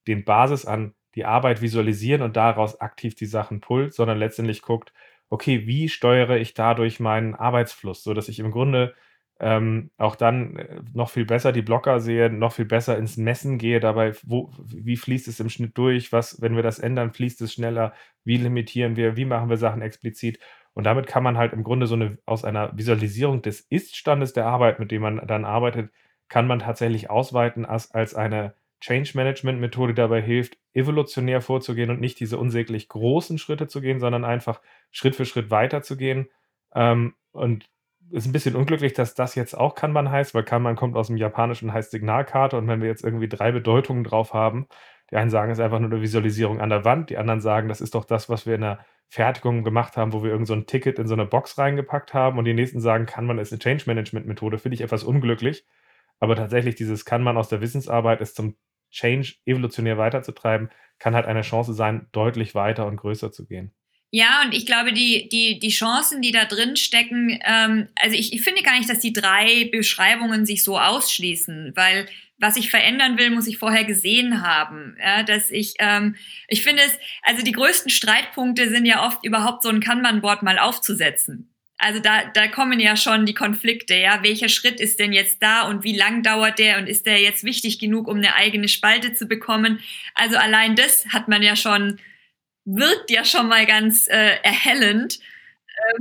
den Basis an die Arbeit visualisieren und daraus aktiv die Sachen pullt, sondern letztendlich guckt, okay, wie steuere ich dadurch meinen Arbeitsfluss, sodass ich im Grunde ähm, auch dann äh, noch viel besser die Blocker sehe, noch viel besser ins Messen gehe, dabei, wo, wie fließt es im Schnitt durch, was, wenn wir das ändern, fließt es schneller, wie limitieren wir, wie machen wir Sachen explizit. Und damit kann man halt im Grunde so eine aus einer Visualisierung des Ist-Standes der Arbeit, mit dem man dann arbeitet, kann man tatsächlich ausweiten als, als eine Change-Management-Methode dabei hilft, evolutionär vorzugehen und nicht diese unsäglich großen Schritte zu gehen, sondern einfach Schritt für Schritt weiterzugehen. Ähm, und ist ein bisschen unglücklich, dass das jetzt auch Kanban heißt, weil Kanban kommt aus dem Japanischen und heißt Signalkarte. Und wenn wir jetzt irgendwie drei Bedeutungen drauf haben, die einen sagen, es ist einfach nur eine Visualisierung an der Wand, die anderen sagen, das ist doch das, was wir in der Fertigung gemacht haben, wo wir irgend so ein Ticket in so eine Box reingepackt haben. Und die nächsten sagen, Kanban ist eine Change-Management-Methode. Finde ich etwas unglücklich. Aber tatsächlich, dieses Kanban aus der Wissensarbeit ist zum Change evolutionär weiterzutreiben, kann halt eine Chance sein, deutlich weiter und größer zu gehen. Ja, und ich glaube, die, die, die Chancen, die da drin stecken, ähm, also ich, ich finde gar nicht, dass die drei Beschreibungen sich so ausschließen, weil was ich verändern will, muss ich vorher gesehen haben. Ja, dass ich, ähm, ich finde es, also die größten Streitpunkte sind ja oft überhaupt so ein Kanban-Board mal aufzusetzen. Also da, da kommen ja schon die Konflikte, ja. Welcher Schritt ist denn jetzt da und wie lang dauert der und ist der jetzt wichtig genug, um eine eigene Spalte zu bekommen? Also allein das hat man ja schon, wirkt ja schon mal ganz äh, erhellend.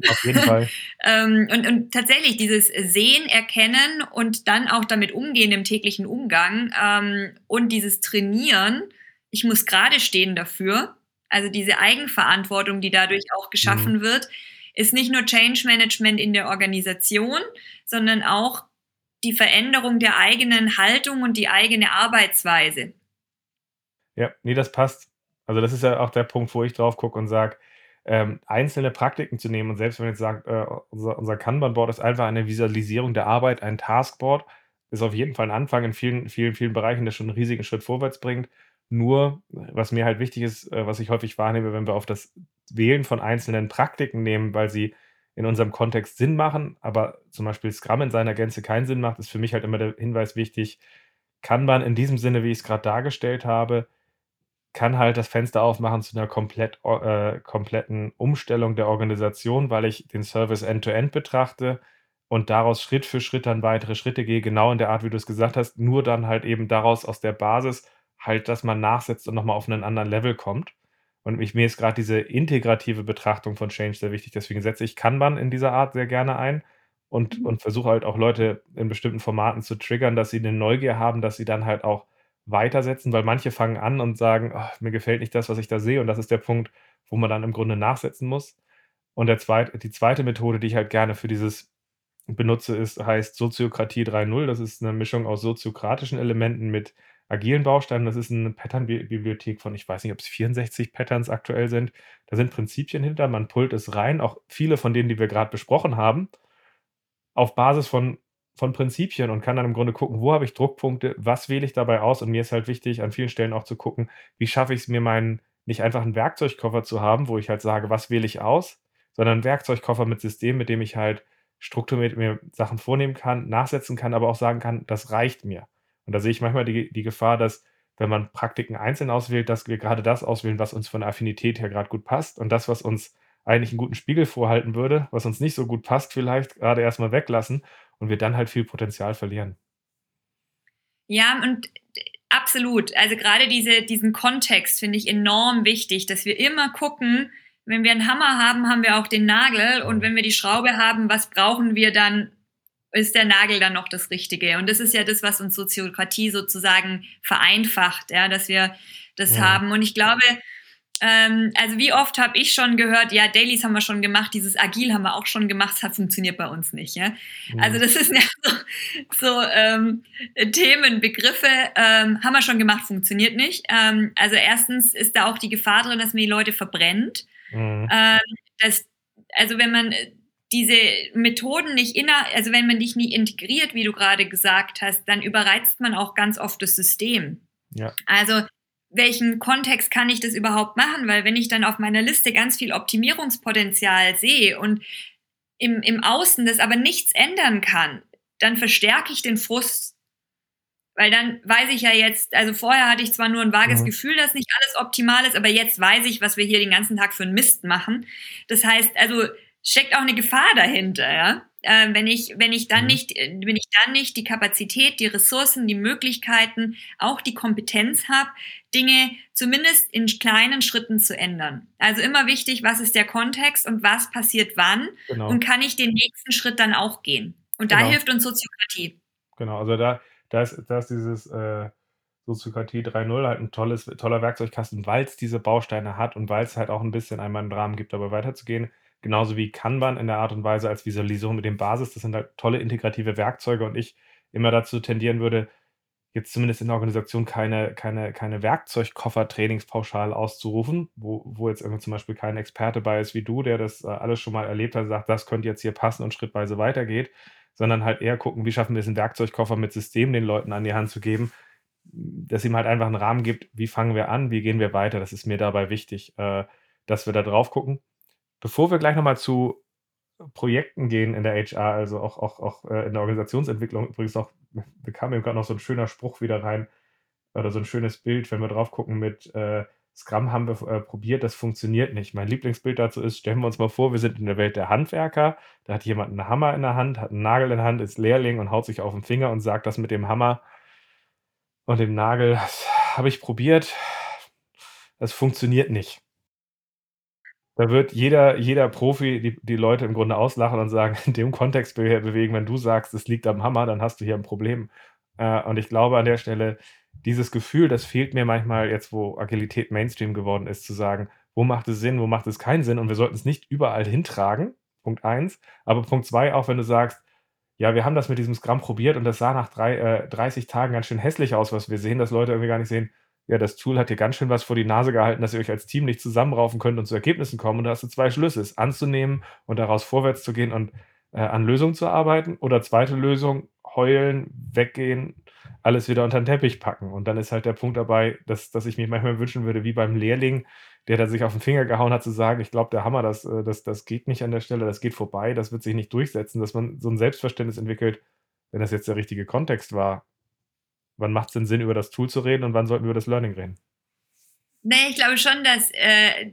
Auf jeden Fall. <laughs> ähm, und, und tatsächlich dieses Sehen, Erkennen und dann auch damit umgehen im täglichen Umgang ähm, und dieses Trainieren, ich muss gerade stehen dafür, also diese Eigenverantwortung, die dadurch auch geschaffen mhm. wird, ist nicht nur Change Management in der Organisation, sondern auch die Veränderung der eigenen Haltung und die eigene Arbeitsweise. Ja, nee, das passt. Also das ist ja auch der Punkt, wo ich drauf gucke und sage, ähm, einzelne Praktiken zu nehmen und selbst wenn jetzt sagt, äh, unser, unser Kanban-Board ist einfach eine Visualisierung der Arbeit, ein Taskboard, ist auf jeden Fall ein Anfang in vielen, vielen, vielen Bereichen, der schon einen riesigen Schritt vorwärts bringt. Nur, was mir halt wichtig ist, äh, was ich häufig wahrnehme, wenn wir auf das Wählen von einzelnen Praktiken nehmen, weil sie in unserem Kontext Sinn machen, aber zum Beispiel Scrum in seiner Gänze keinen Sinn macht, ist für mich halt immer der Hinweis wichtig, kann man in diesem Sinne, wie ich es gerade dargestellt habe, kann halt das Fenster aufmachen zu einer komplett, äh, kompletten Umstellung der Organisation, weil ich den Service end-to-end -End betrachte und daraus Schritt für Schritt dann weitere Schritte gehe, genau in der Art, wie du es gesagt hast, nur dann halt eben daraus aus der Basis halt, dass man nachsetzt und nochmal auf einen anderen Level kommt. Und ich, mir ist gerade diese integrative Betrachtung von Change sehr wichtig. Deswegen setze ich Kanban in dieser Art sehr gerne ein und, mhm. und versuche halt auch Leute in bestimmten Formaten zu triggern, dass sie eine Neugier haben, dass sie dann halt auch weitersetzen, weil manche fangen an und sagen, oh, mir gefällt nicht das, was ich da sehe. Und das ist der Punkt, wo man dann im Grunde nachsetzen muss. Und der zweite, die zweite Methode, die ich halt gerne für dieses benutze, ist, heißt Soziokratie 3.0. Das ist eine Mischung aus soziokratischen Elementen mit agilen Bausteinen. Das ist eine Pattern-Bibliothek von, ich weiß nicht, ob es 64 Patterns aktuell sind. Da sind Prinzipien hinter, man pullt es rein, auch viele von denen, die wir gerade besprochen haben, auf Basis von, von Prinzipien und kann dann im Grunde gucken, wo habe ich Druckpunkte, was wähle ich dabei aus und mir ist halt wichtig, an vielen Stellen auch zu gucken, wie schaffe ich es mir, meinen, nicht einfach einen Werkzeugkoffer zu haben, wo ich halt sage, was wähle ich aus, sondern einen Werkzeugkoffer mit System, mit dem ich halt strukturiert mir Sachen vornehmen kann, nachsetzen kann, aber auch sagen kann, das reicht mir. Und da sehe ich manchmal die, die Gefahr, dass wenn man Praktiken einzeln auswählt, dass wir gerade das auswählen, was uns von der Affinität her gerade gut passt und das, was uns eigentlich einen guten Spiegel vorhalten würde, was uns nicht so gut passt, vielleicht gerade erstmal weglassen und wir dann halt viel Potenzial verlieren. Ja, und absolut. Also gerade diese, diesen Kontext finde ich enorm wichtig, dass wir immer gucken, wenn wir einen Hammer haben, haben wir auch den Nagel und wenn wir die Schraube haben, was brauchen wir dann ist der Nagel dann noch das Richtige? Und das ist ja das, was uns Soziokratie sozusagen vereinfacht, ja, dass wir das ja. haben. Und ich glaube, ähm, also wie oft habe ich schon gehört, ja, Dailies haben wir schon gemacht, dieses Agil haben wir auch schon gemacht, hat funktioniert bei uns nicht. Ja? Mhm. Also das ist <laughs> ja so, so ähm, Themen, Begriffe, ähm, haben wir schon gemacht, funktioniert nicht. Ähm, also erstens ist da auch die Gefahr drin, dass man die Leute verbrennt. Mhm. Ähm, das, also wenn man diese Methoden nicht inner, also wenn man dich nie integriert, wie du gerade gesagt hast, dann überreizt man auch ganz oft das System. Ja. Also welchen Kontext kann ich das überhaupt machen? Weil wenn ich dann auf meiner Liste ganz viel Optimierungspotenzial sehe und im, im Außen das aber nichts ändern kann, dann verstärke ich den Frust. Weil dann weiß ich ja jetzt, also vorher hatte ich zwar nur ein vages mhm. Gefühl, dass nicht alles optimal ist, aber jetzt weiß ich, was wir hier den ganzen Tag für einen Mist machen. Das heißt, also steckt auch eine Gefahr dahinter, ja. Äh, wenn ich, wenn ich dann mhm. nicht, wenn ich dann nicht die Kapazität, die Ressourcen, die Möglichkeiten, auch die Kompetenz habe, Dinge zumindest in kleinen Schritten zu ändern. Also immer wichtig, was ist der Kontext und was passiert wann genau. und kann ich den nächsten Schritt dann auch gehen. Und da genau. hilft uns Soziokratie. Genau, also da, da ist da ist dieses, äh, Soziokratie 3.0 halt ein tolles toller Werkzeugkasten, weil es diese Bausteine hat und weil es halt auch ein bisschen einmal einen Rahmen gibt, dabei weiterzugehen. Genauso wie Kanban in der Art und Weise als Visualisierung mit dem Basis. Das sind halt tolle integrative Werkzeuge und ich immer dazu tendieren würde, jetzt zumindest in der Organisation keine keine keine Werkzeugkoffer-Trainingspauschal auszurufen, wo wo jetzt irgendwie zum Beispiel kein Experte bei ist wie du, der das, äh, alles schon mal erlebt hat sagt: „Das könnte jetzt hier passen“ und schrittweise weitergeht, sondern halt eher gucken, wie schaffen wir es, 'n Werkzeugkoffer mit System den Leuten an die Hand zu geben, dass ihm halt einfach einen Rahmen gibt, wie fangen wir an, wie gehen wir weiter. Das ist mir dabei wichtig, äh, dass wir da drauf gucken. Bevor wir gleich noch mal zu Projekten gehen in der HR, also auch auch auch, äh, in der Organisationsentwicklung übrigens auch <laughs> da kam mir grad noch so 'n schöner Spruch wieder rein oder so 'n schönes Bild, wenn wir drauf gucken mit, äh, Scrum haben wir äh, probiert, das funktioniert nicht. Mein Lieblingsbild dazu ist, stellen wir uns mal vor, wir sind in der Welt der Handwerker, da hat jemand 'n Hammer in der Hand, hat 'n Nagel in der Hand, ist Lehrling und haut sich auf 'n Finger und sagt, das mit dem Hammer und dem Nagel, habe ich probiert, das funktioniert nicht. Da wird jeder jeder Profi die die Leute im Grunde auslachen und sagen: <laughs> „In dem Kontext be bewegen, wenn du sagst, es liegt am Hammer, dann hast du hier 'n Problem.“ Äh, und ich glaube an der Stelle, dieses Gefühl, das fehlt mir manchmal jetzt, wo Agilität Mainstream geworden ist, zu sagen: „Wo macht es Sinn, wo macht es keinen Sinn?“ Und wir sollten es nicht überall hintragen, Punkt 1. Aber Punkt 2, auch wenn du sagst: „Ja, wir haben das mit diesem Scrum probiert und das sah nach drei äh, 30 Tagen ganz schön hässlich aus, was wir sehen“, dass Leute irgendwie gar nicht sehen ja, das Tool hat dir ganz schön was vor die Nase gehalten, dass ihr euch als Team nicht zusammenraufen könnt und zu Ergebnissen kommen. Und da hast du 2 Schlüsse, es anzunehmen und daraus vorwärts zu gehen und, äh, an Lösungen zu arbeiten oder zweite Lösung, heulen, weggehen, alles wieder unter 'n Teppich packen. Und dann ist halt der Punkt dabei, dass dass ich mir manchmal wünschen würde, wie beim Lehrling, der da sich auf 'n Finger gehauen hat, zu sagen: „Ich glaube, der Hammer, das äh, das das geht nicht an der Stelle, das geht vorbei, das wird sich nicht durchsetzen.“ Dass man so 'n Selbstverständnis entwickelt, wenn das jetzt der richtige Kontext war Wann macht's denn Sinn, über das Tool zu reden und wann sollten wir über das Learning reden? Ne, ich glaube schon, dass, äh,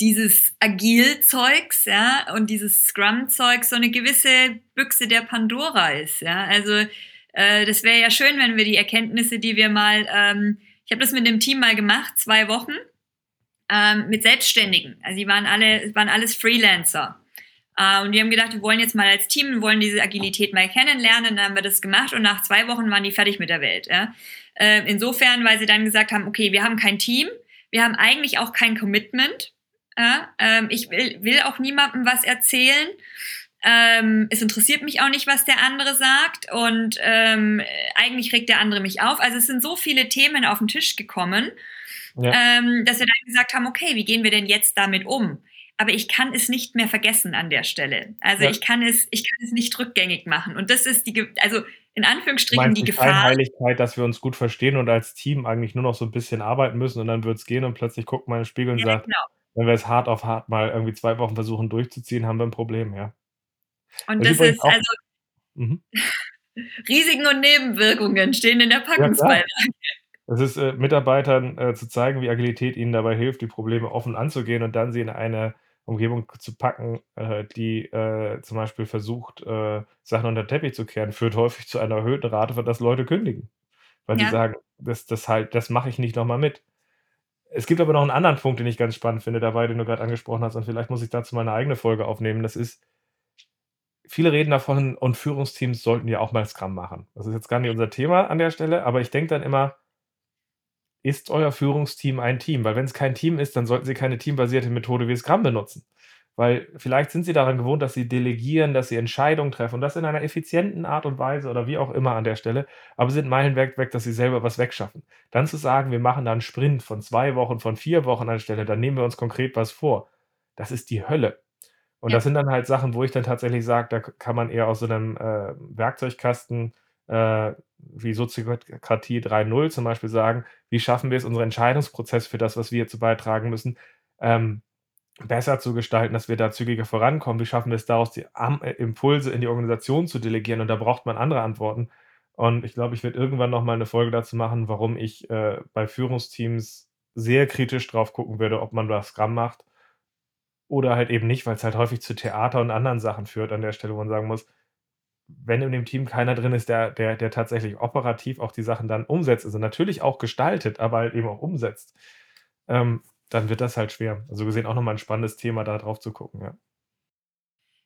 dieses Agil-Zeugs, ja, und dieses Scrum-Zeugs so 'ne gewisse Büchse der Pandora ist, ja. Also, äh, das wäre ja schön, wenn wir die Erkenntnisse, die wir mal ähm, ich habe das mit 'nem Team mal gemacht, 2 Wochen, ähm, mit Selbstständigen. Also, die waren alle waren alles Freelancer. Äh, und die haben gedacht, wir wollen jetzt mal als Team, wir wollen diese Agilität mal kennenlernen. Dann haben wir das gemacht und nach zwei Wochen waren die fertig mit der Welt. Ja. Äh, insofern, weil sie dann gesagt haben, okay, wir haben kein Team, wir haben eigentlich auch kein Commitment. Ja. Ähm, ich will, will auch niemandem was erzählen. Ähm, es interessiert mich auch nicht, was der andere sagt und ähm, eigentlich regt der andere mich auf. Also es sind so viele Themen auf den Tisch gekommen, ja. ähm, dass wir dann gesagt haben, okay, wie gehen wir denn jetzt damit um? Aber ich kann es nicht mehr vergessen an der Stelle. Also ja. ich kann es, ich kann es nicht rückgängig machen. Und das ist die, also in Anführungsstrichen die Gefahr. Heiligkeit, dass wir uns gut verstehen und als Team eigentlich nur noch so ein bisschen arbeiten müssen und dann wird es gehen und plötzlich guckt man in den Spiegel und ja, sagt, genau. wenn wir es hart auf hart mal irgendwie zwei Wochen versuchen durchzuziehen, haben wir ein Problem, ja. Und das, das ist also mhm. <laughs> Risiken und Nebenwirkungen stehen in der Packungsbeilage. Ja, es ist äh, Mitarbeitern äh, zu zeigen, wie Agilität ihnen dabei hilft, die Probleme offen anzugehen und dann sie in eine Umgebung zu packen, äh, die äh, zum Beispiel versucht, äh, Sachen unter den Teppich zu kehren, führt häufig zu einer erhöhten Rate, für das Leute kündigen. Weil sie sagen, das das halt das mache ich nicht noch mal mit. Es gibt aber noch einen anderen Punkt, den ich ganz spannend finde dabei, den du gerade angesprochen hast und vielleicht muss ich dazu mal 'ne eigene Folge aufnehmen. Das ist viele reden davon und Führungsteams sollten ja auch mal Scrum machen. Das ist jetzt gar nicht unser Thema an der Stelle, aber ich denke dann immer ist euer Führungsteam ein Team? Weil wenn es kein Team ist, dann sollten sie keine teambasierte Methode wie Scrum benutzen. Weil vielleicht sind sie daran gewohnt, dass sie delegieren, dass sie Entscheidungen treffen und das in einer effizienten Art und Weise oder wie auch immer an der Stelle, aber sind meilenweit weg, dass sie selber was wegschaffen. Dann zu sagen, wir machen da 'n Sprint von 2 Wochen, von 4 Wochen anstelle, dann nehmen wir uns konkret was vor. Das ist die Hölle. Und Ja. das sind dann halt Sachen, wo ich dann tatsächlich sage, da kann man eher aus so 'nem, äh, Werkzeugkasten äh, wie Soziokratie 3.0 zum Beispiel sagen, wie schaffen wir es, unseren Entscheidungsprozess für das, was wir hierzu beitragen müssen, ähm, besser zu gestalten, dass wir da zügiger vorankommen? Wie schaffen wir es daraus, die Am äh, Impulse in die Organisation zu delegieren? Und da braucht man andere Antworten. Und ich glaube, ich werde irgendwann noch mal 'ne Folge dazu machen, warum ich, äh, bei Führungsteams sehr kritisch drauf gucken würde, ob man da Scrum macht oder halt eben nicht, weil's halt häufig zu Theater und anderen Sachen führt an der Stelle, wo man sagen muss wenn in dem Team keiner drin ist, der der der tatsächlich operativ auch die Sachen dann umsetzt, also natürlich auch gestaltet, aber halt eben auch umsetzt, ähm, dann wird das halt schwer. Also gesehen auch noch mal 'n spannendes Thema, da drauf zu gucken, ja.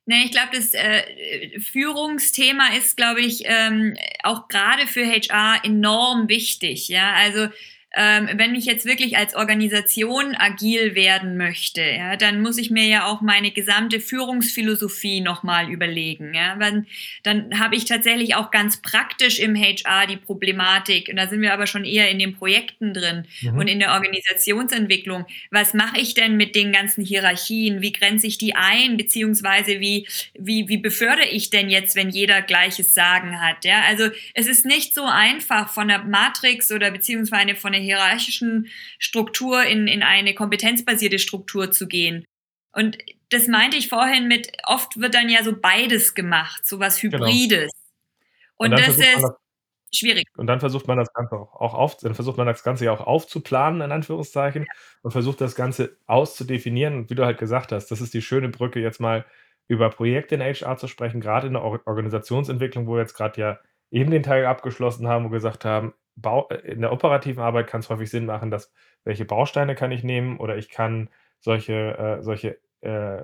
Ne, ich glaube, das äh, Führungsthema ist, glaube ich, ähm, auch gerade für HR enorm wichtig. Ja, also ähm, wenn ich jetzt wirklich als Organisation agil werden möchte, ja, dann muss ich mir ja auch meine gesamte Führungsphilosophie nochmal überlegen. Ja. Dann, dann habe ich tatsächlich auch ganz praktisch im HR die Problematik, und da sind wir aber schon eher in den Projekten drin mhm. und in der Organisationsentwicklung. Was mache ich denn mit den ganzen Hierarchien? Wie grenze ich die ein? Beziehungsweise wie, wie, wie befördere ich denn jetzt, wenn jeder gleiches Sagen hat? Ja. Also es ist nicht so einfach von der Matrix oder beziehungsweise von der hierarchischen Struktur in, in eine kompetenzbasierte Struktur zu gehen. Und das meinte ich vorhin mit, oft wird dann ja so beides gemacht, so was genau. Hybrides. Genau. Und, und das ist das, schwierig. Und dann versucht man das Ganze auch, auch auf, dann versucht man das Ganze ja auch aufzuplanen, in Anführungszeichen, ja. und versucht das Ganze auszudefinieren. Und wie du halt gesagt hast, das ist die schöne Brücke, jetzt mal über Projekte in HR zu sprechen, gerade in der Organisationsentwicklung, wo wir jetzt gerade ja eben den Teil abgeschlossen haben, wo wir gesagt haben, Bau, äh, in der operativen Arbeit kann es häufig Sinn machen, dass welche Bausteine kann ich nehmen oder ich kann solche, äh, solche äh,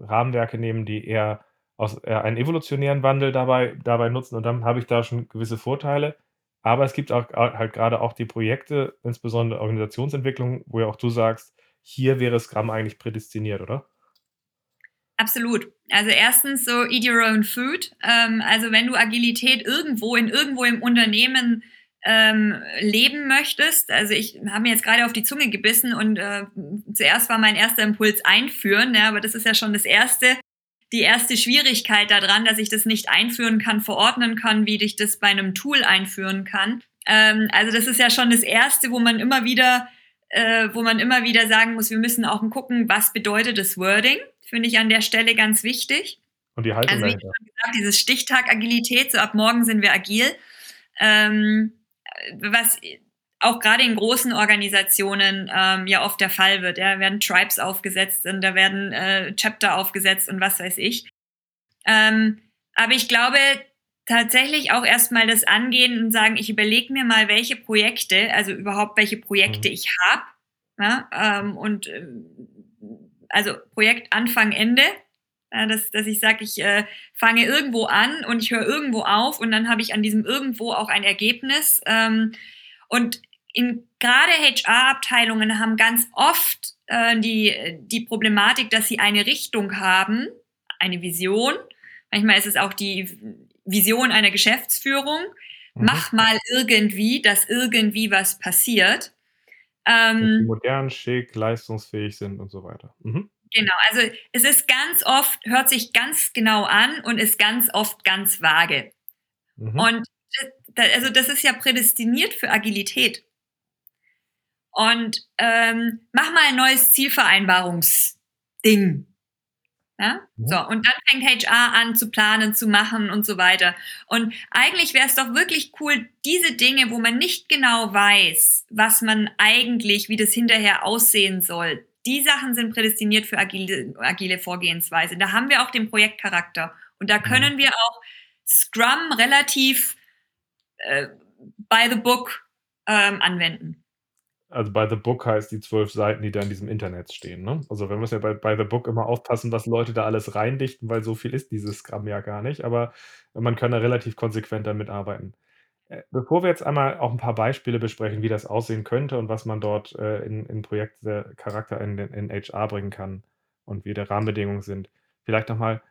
Rahmenwerke nehmen, die eher aus eher einen evolutionären Wandel dabei, dabei nutzen und dann habe ich da schon gewisse Vorteile. Aber es gibt auch halt gerade auch die Projekte, insbesondere Organisationsentwicklung, wo ja auch du sagst, hier wäre Scrum eigentlich prädestiniert, oder? Absolut. Also erstens so eat your own food. Ähm, also wenn du Agilität irgendwo in irgendwo im Unternehmen ähm, leben möchtest. Also ich habe mir jetzt gerade auf die Zunge gebissen und äh, zuerst war mein erster Impuls einführen, ja, aber das ist ja schon das erste, die erste Schwierigkeit daran, dass ich das nicht einführen kann, verordnen kann, wie ich das bei einem Tool einführen kann. Ähm, also das ist ja schon das erste, wo man immer wieder, äh, wo man immer wieder sagen muss, wir müssen auch gucken, was bedeutet das Wording? Finde ich an der Stelle ganz wichtig. Und die Haltung also wie dahinter. gesagt, dieses Stichtag Agilität, so ab morgen sind wir agil. Ähm, was auch gerade in großen Organisationen ähm, ja oft der Fall wird. Ja, werden Tribes aufgesetzt und da werden äh, Chapter aufgesetzt und was weiß ich. Ähm, aber ich glaube tatsächlich auch erstmal das angehen und sagen, ich überlege mir mal, welche Projekte, also überhaupt welche Projekte mhm. ich habe. Ja, ähm, und äh, also Projekt Anfang, Ende. Ja, dass, dass ich sage, ich äh, fange irgendwo an und ich höre irgendwo auf und dann habe ich an diesem irgendwo auch ein Ergebnis. Ähm, und in gerade HR-Abteilungen haben ganz oft äh, die, die Problematik, dass sie eine Richtung haben, eine Vision. Manchmal ist es auch die Vision einer Geschäftsführung. Mhm. Mach mal irgendwie, dass irgendwie was passiert. Ähm, modern, schick, leistungsfähig sind und so weiter. Mhm. Genau, also es ist ganz oft, hört sich ganz genau an und ist ganz oft ganz vage. Mhm. Und das, also das ist ja prädestiniert für Agilität. Und ähm, mach mal ein neues Zielvereinbarungsding. Ja? Mhm. So, und dann fängt HR an zu planen, zu machen und so weiter. Und eigentlich wäre es doch wirklich cool, diese Dinge, wo man nicht genau weiß, was man eigentlich, wie das hinterher aussehen soll, die Sachen sind prädestiniert für agile, agile Vorgehensweise. Da haben wir auch den Projektcharakter. Und da mhm. können wir auch Scrum relativ äh, by the book ähm, anwenden. Also by the book heißt die zwölf Seiten, die da in diesem Internet stehen. Ne? Also wir müssen ja bei, by the book immer aufpassen, was Leute da alles reindichten, weil so viel ist dieses Scrum ja gar nicht. Aber man kann da relativ konsequent damit arbeiten. Äh, bevor wir jetzt einmal auch ein paar Beispiele besprechen, wie das aussehen könnte und was man dort, äh, in in Projektcharakter in in HR bringen kann und wie die Rahmenbedingungen sind. Vielleicht noch mal,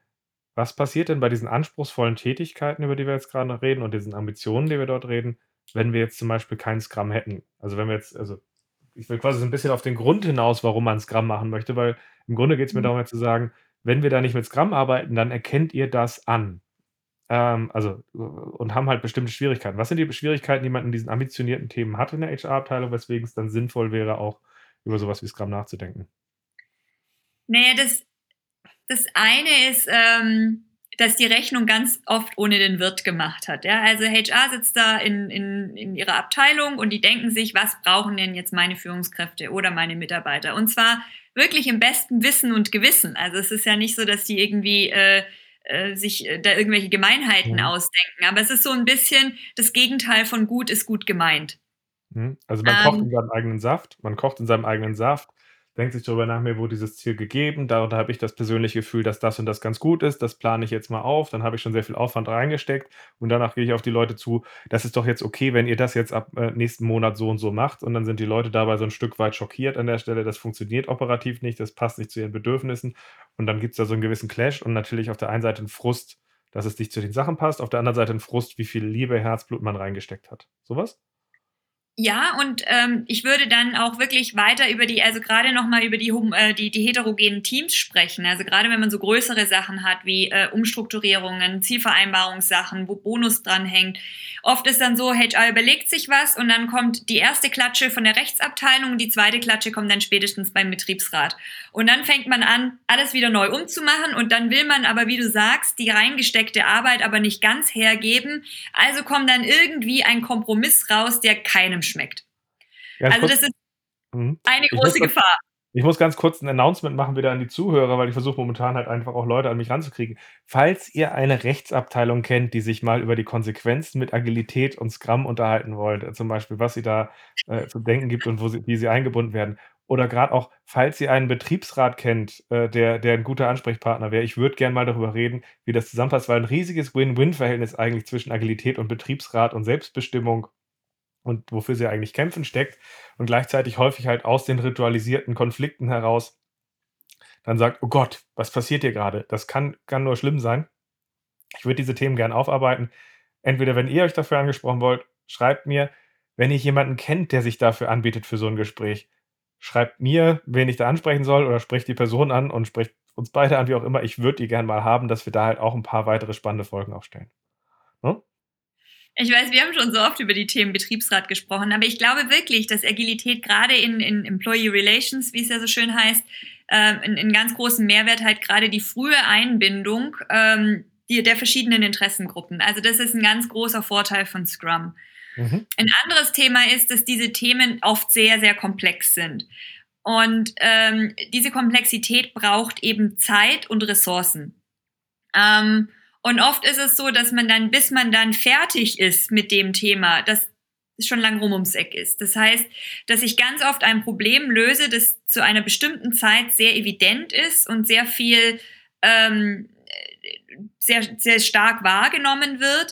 was passiert denn bei diesen anspruchsvollen Tätigkeiten, über die wir jetzt gerade reden und diesen Ambitionen, die wir dort reden, wenn wir jetzt zum Beispiel keinen Scrum hätten? Also, wenn wir jetzt also, ich will quasi so ein bisschen auf den Grund hinaus, warum man Scrum machen möchte, weil im Grunde geht es mir mhm. darum, jetzt zu sagen: „Wenn wir da nicht mit Scrum arbeiten, dann erkennt ihr das an.“ Ähm, also, und haben halt bestimmte Schwierigkeiten. Was sind die Schwierigkeiten, die man in diesen ambitionierten Themen hat in der HR-Abteilung, weswegen es dann sinnvoll wäre, auch über sowas wie Scrum nachzudenken? Naja, das, das eine ist, ähm, dass die Rechnung ganz oft ohne den Wirt gemacht hat. Ja? Also HR sitzt da in, in, in ihrer Abteilung und die denken sich, was brauchen denn jetzt meine Führungskräfte oder meine Mitarbeiter? Und zwar wirklich im besten Wissen und Gewissen. Also es ist ja nicht so, dass die irgendwie äh, äh, sich äh, da irgendwelche Gemeinheiten mhm. ausdenken. Aber es ist so ein bisschen das Gegenteil von gut ist gut gemeint. Mhm. Also man ähm, kocht in seinem eigenen Saft, man kocht in seinem eigenen Saft. Denkt sich darüber nach, mir wurde dieses Ziel gegeben, da, da habe ich das persönliche Gefühl, dass das und das ganz gut ist, das plane ich jetzt mal auf, dann habe ich schon sehr viel Aufwand reingesteckt und danach gehe ich auf die Leute zu, das ist doch jetzt okay, wenn ihr das jetzt ab äh, nächsten Monat so und so macht und dann sind die Leute dabei so ein Stück weit schockiert an der Stelle, das funktioniert operativ nicht, das passt nicht zu ihren Bedürfnissen und dann gibt es da so einen gewissen Clash und natürlich auf der einen Seite einen Frust, dass es nicht zu den Sachen passt, auf der anderen Seite einen Frust, wie viel Liebe, Herzblut man reingesteckt hat. Sowas? Ja, und ähm, ich würde dann auch wirklich weiter über die, also gerade nochmal über die, äh, die, die heterogenen Teams sprechen. Also gerade wenn man so größere Sachen hat wie äh, Umstrukturierungen, Zielvereinbarungssachen, wo Bonus dranhängt. Oft ist dann so, HR überlegt sich was und dann kommt die erste Klatsche von der Rechtsabteilung, die zweite Klatsche kommt dann spätestens beim Betriebsrat. Und dann fängt man an, alles wieder neu umzumachen und dann will man aber, wie du sagst, die reingesteckte Arbeit aber nicht ganz hergeben. Also kommt dann irgendwie ein Kompromiss raus, der keinem schmeckt. Ja, also das ist mhm. eine große Gefahr. Ich muss ganz kurz ein Announcement machen wieder an die Zuhörer, weil ich versuche momentan halt einfach auch Leute an mich ranzukriegen. Falls ihr eine Rechtsabteilung kennt, die sich mal über die Konsequenzen mit Agilität und Scrum unterhalten wollt, äh, zum Beispiel, was sie da äh, zu denken gibt und wo sie, wie sie eingebunden werden, oder gerade auch, falls ihr einen Betriebsrat kennt, äh, der, der ein guter Ansprechpartner wäre, ich würde gerne mal darüber reden, wie das zusammenpasst, weil ein riesiges Win-Win-Verhältnis eigentlich zwischen Agilität und Betriebsrat und Selbstbestimmung und wofür sie eigentlich kämpfen steckt und gleichzeitig häufig halt aus den ritualisierten Konflikten heraus dann sagt, oh Gott, was passiert hier gerade? Das kann, kann nur schlimm sein. Ich würde diese Themen gerne aufarbeiten. Entweder, wenn ihr euch dafür angesprochen wollt, schreibt mir, wenn ihr jemanden kennt, der sich dafür anbietet für so ein Gespräch, schreibt mir, wen ich da ansprechen soll oder sprecht die Person an und sprecht uns beide an, wie auch immer. Ich würde die gerne mal haben, dass wir da halt auch ein paar weitere spannende Folgen aufstellen. Hm? Ich weiß, wir haben schon so oft über die Themen Betriebsrat gesprochen, aber ich glaube wirklich, dass Agilität gerade in, in Employee Relations, wie es ja so schön heißt, äh, einen ganz großen Mehrwert halt gerade die frühe Einbindung ähm, die, der verschiedenen Interessengruppen. Also das ist ein ganz großer Vorteil von Scrum. Mhm. Ein anderes Thema ist, dass diese Themen oft sehr, sehr komplex sind. Und ähm, diese Komplexität braucht eben Zeit und Ressourcen. Ähm, und oft ist es so, dass man dann, bis man dann fertig ist mit dem Thema, das schon lang rum ums Eck ist. Das heißt, dass ich ganz oft ein Problem löse, das zu einer bestimmten Zeit sehr evident ist und sehr viel, ähm, sehr, sehr stark wahrgenommen wird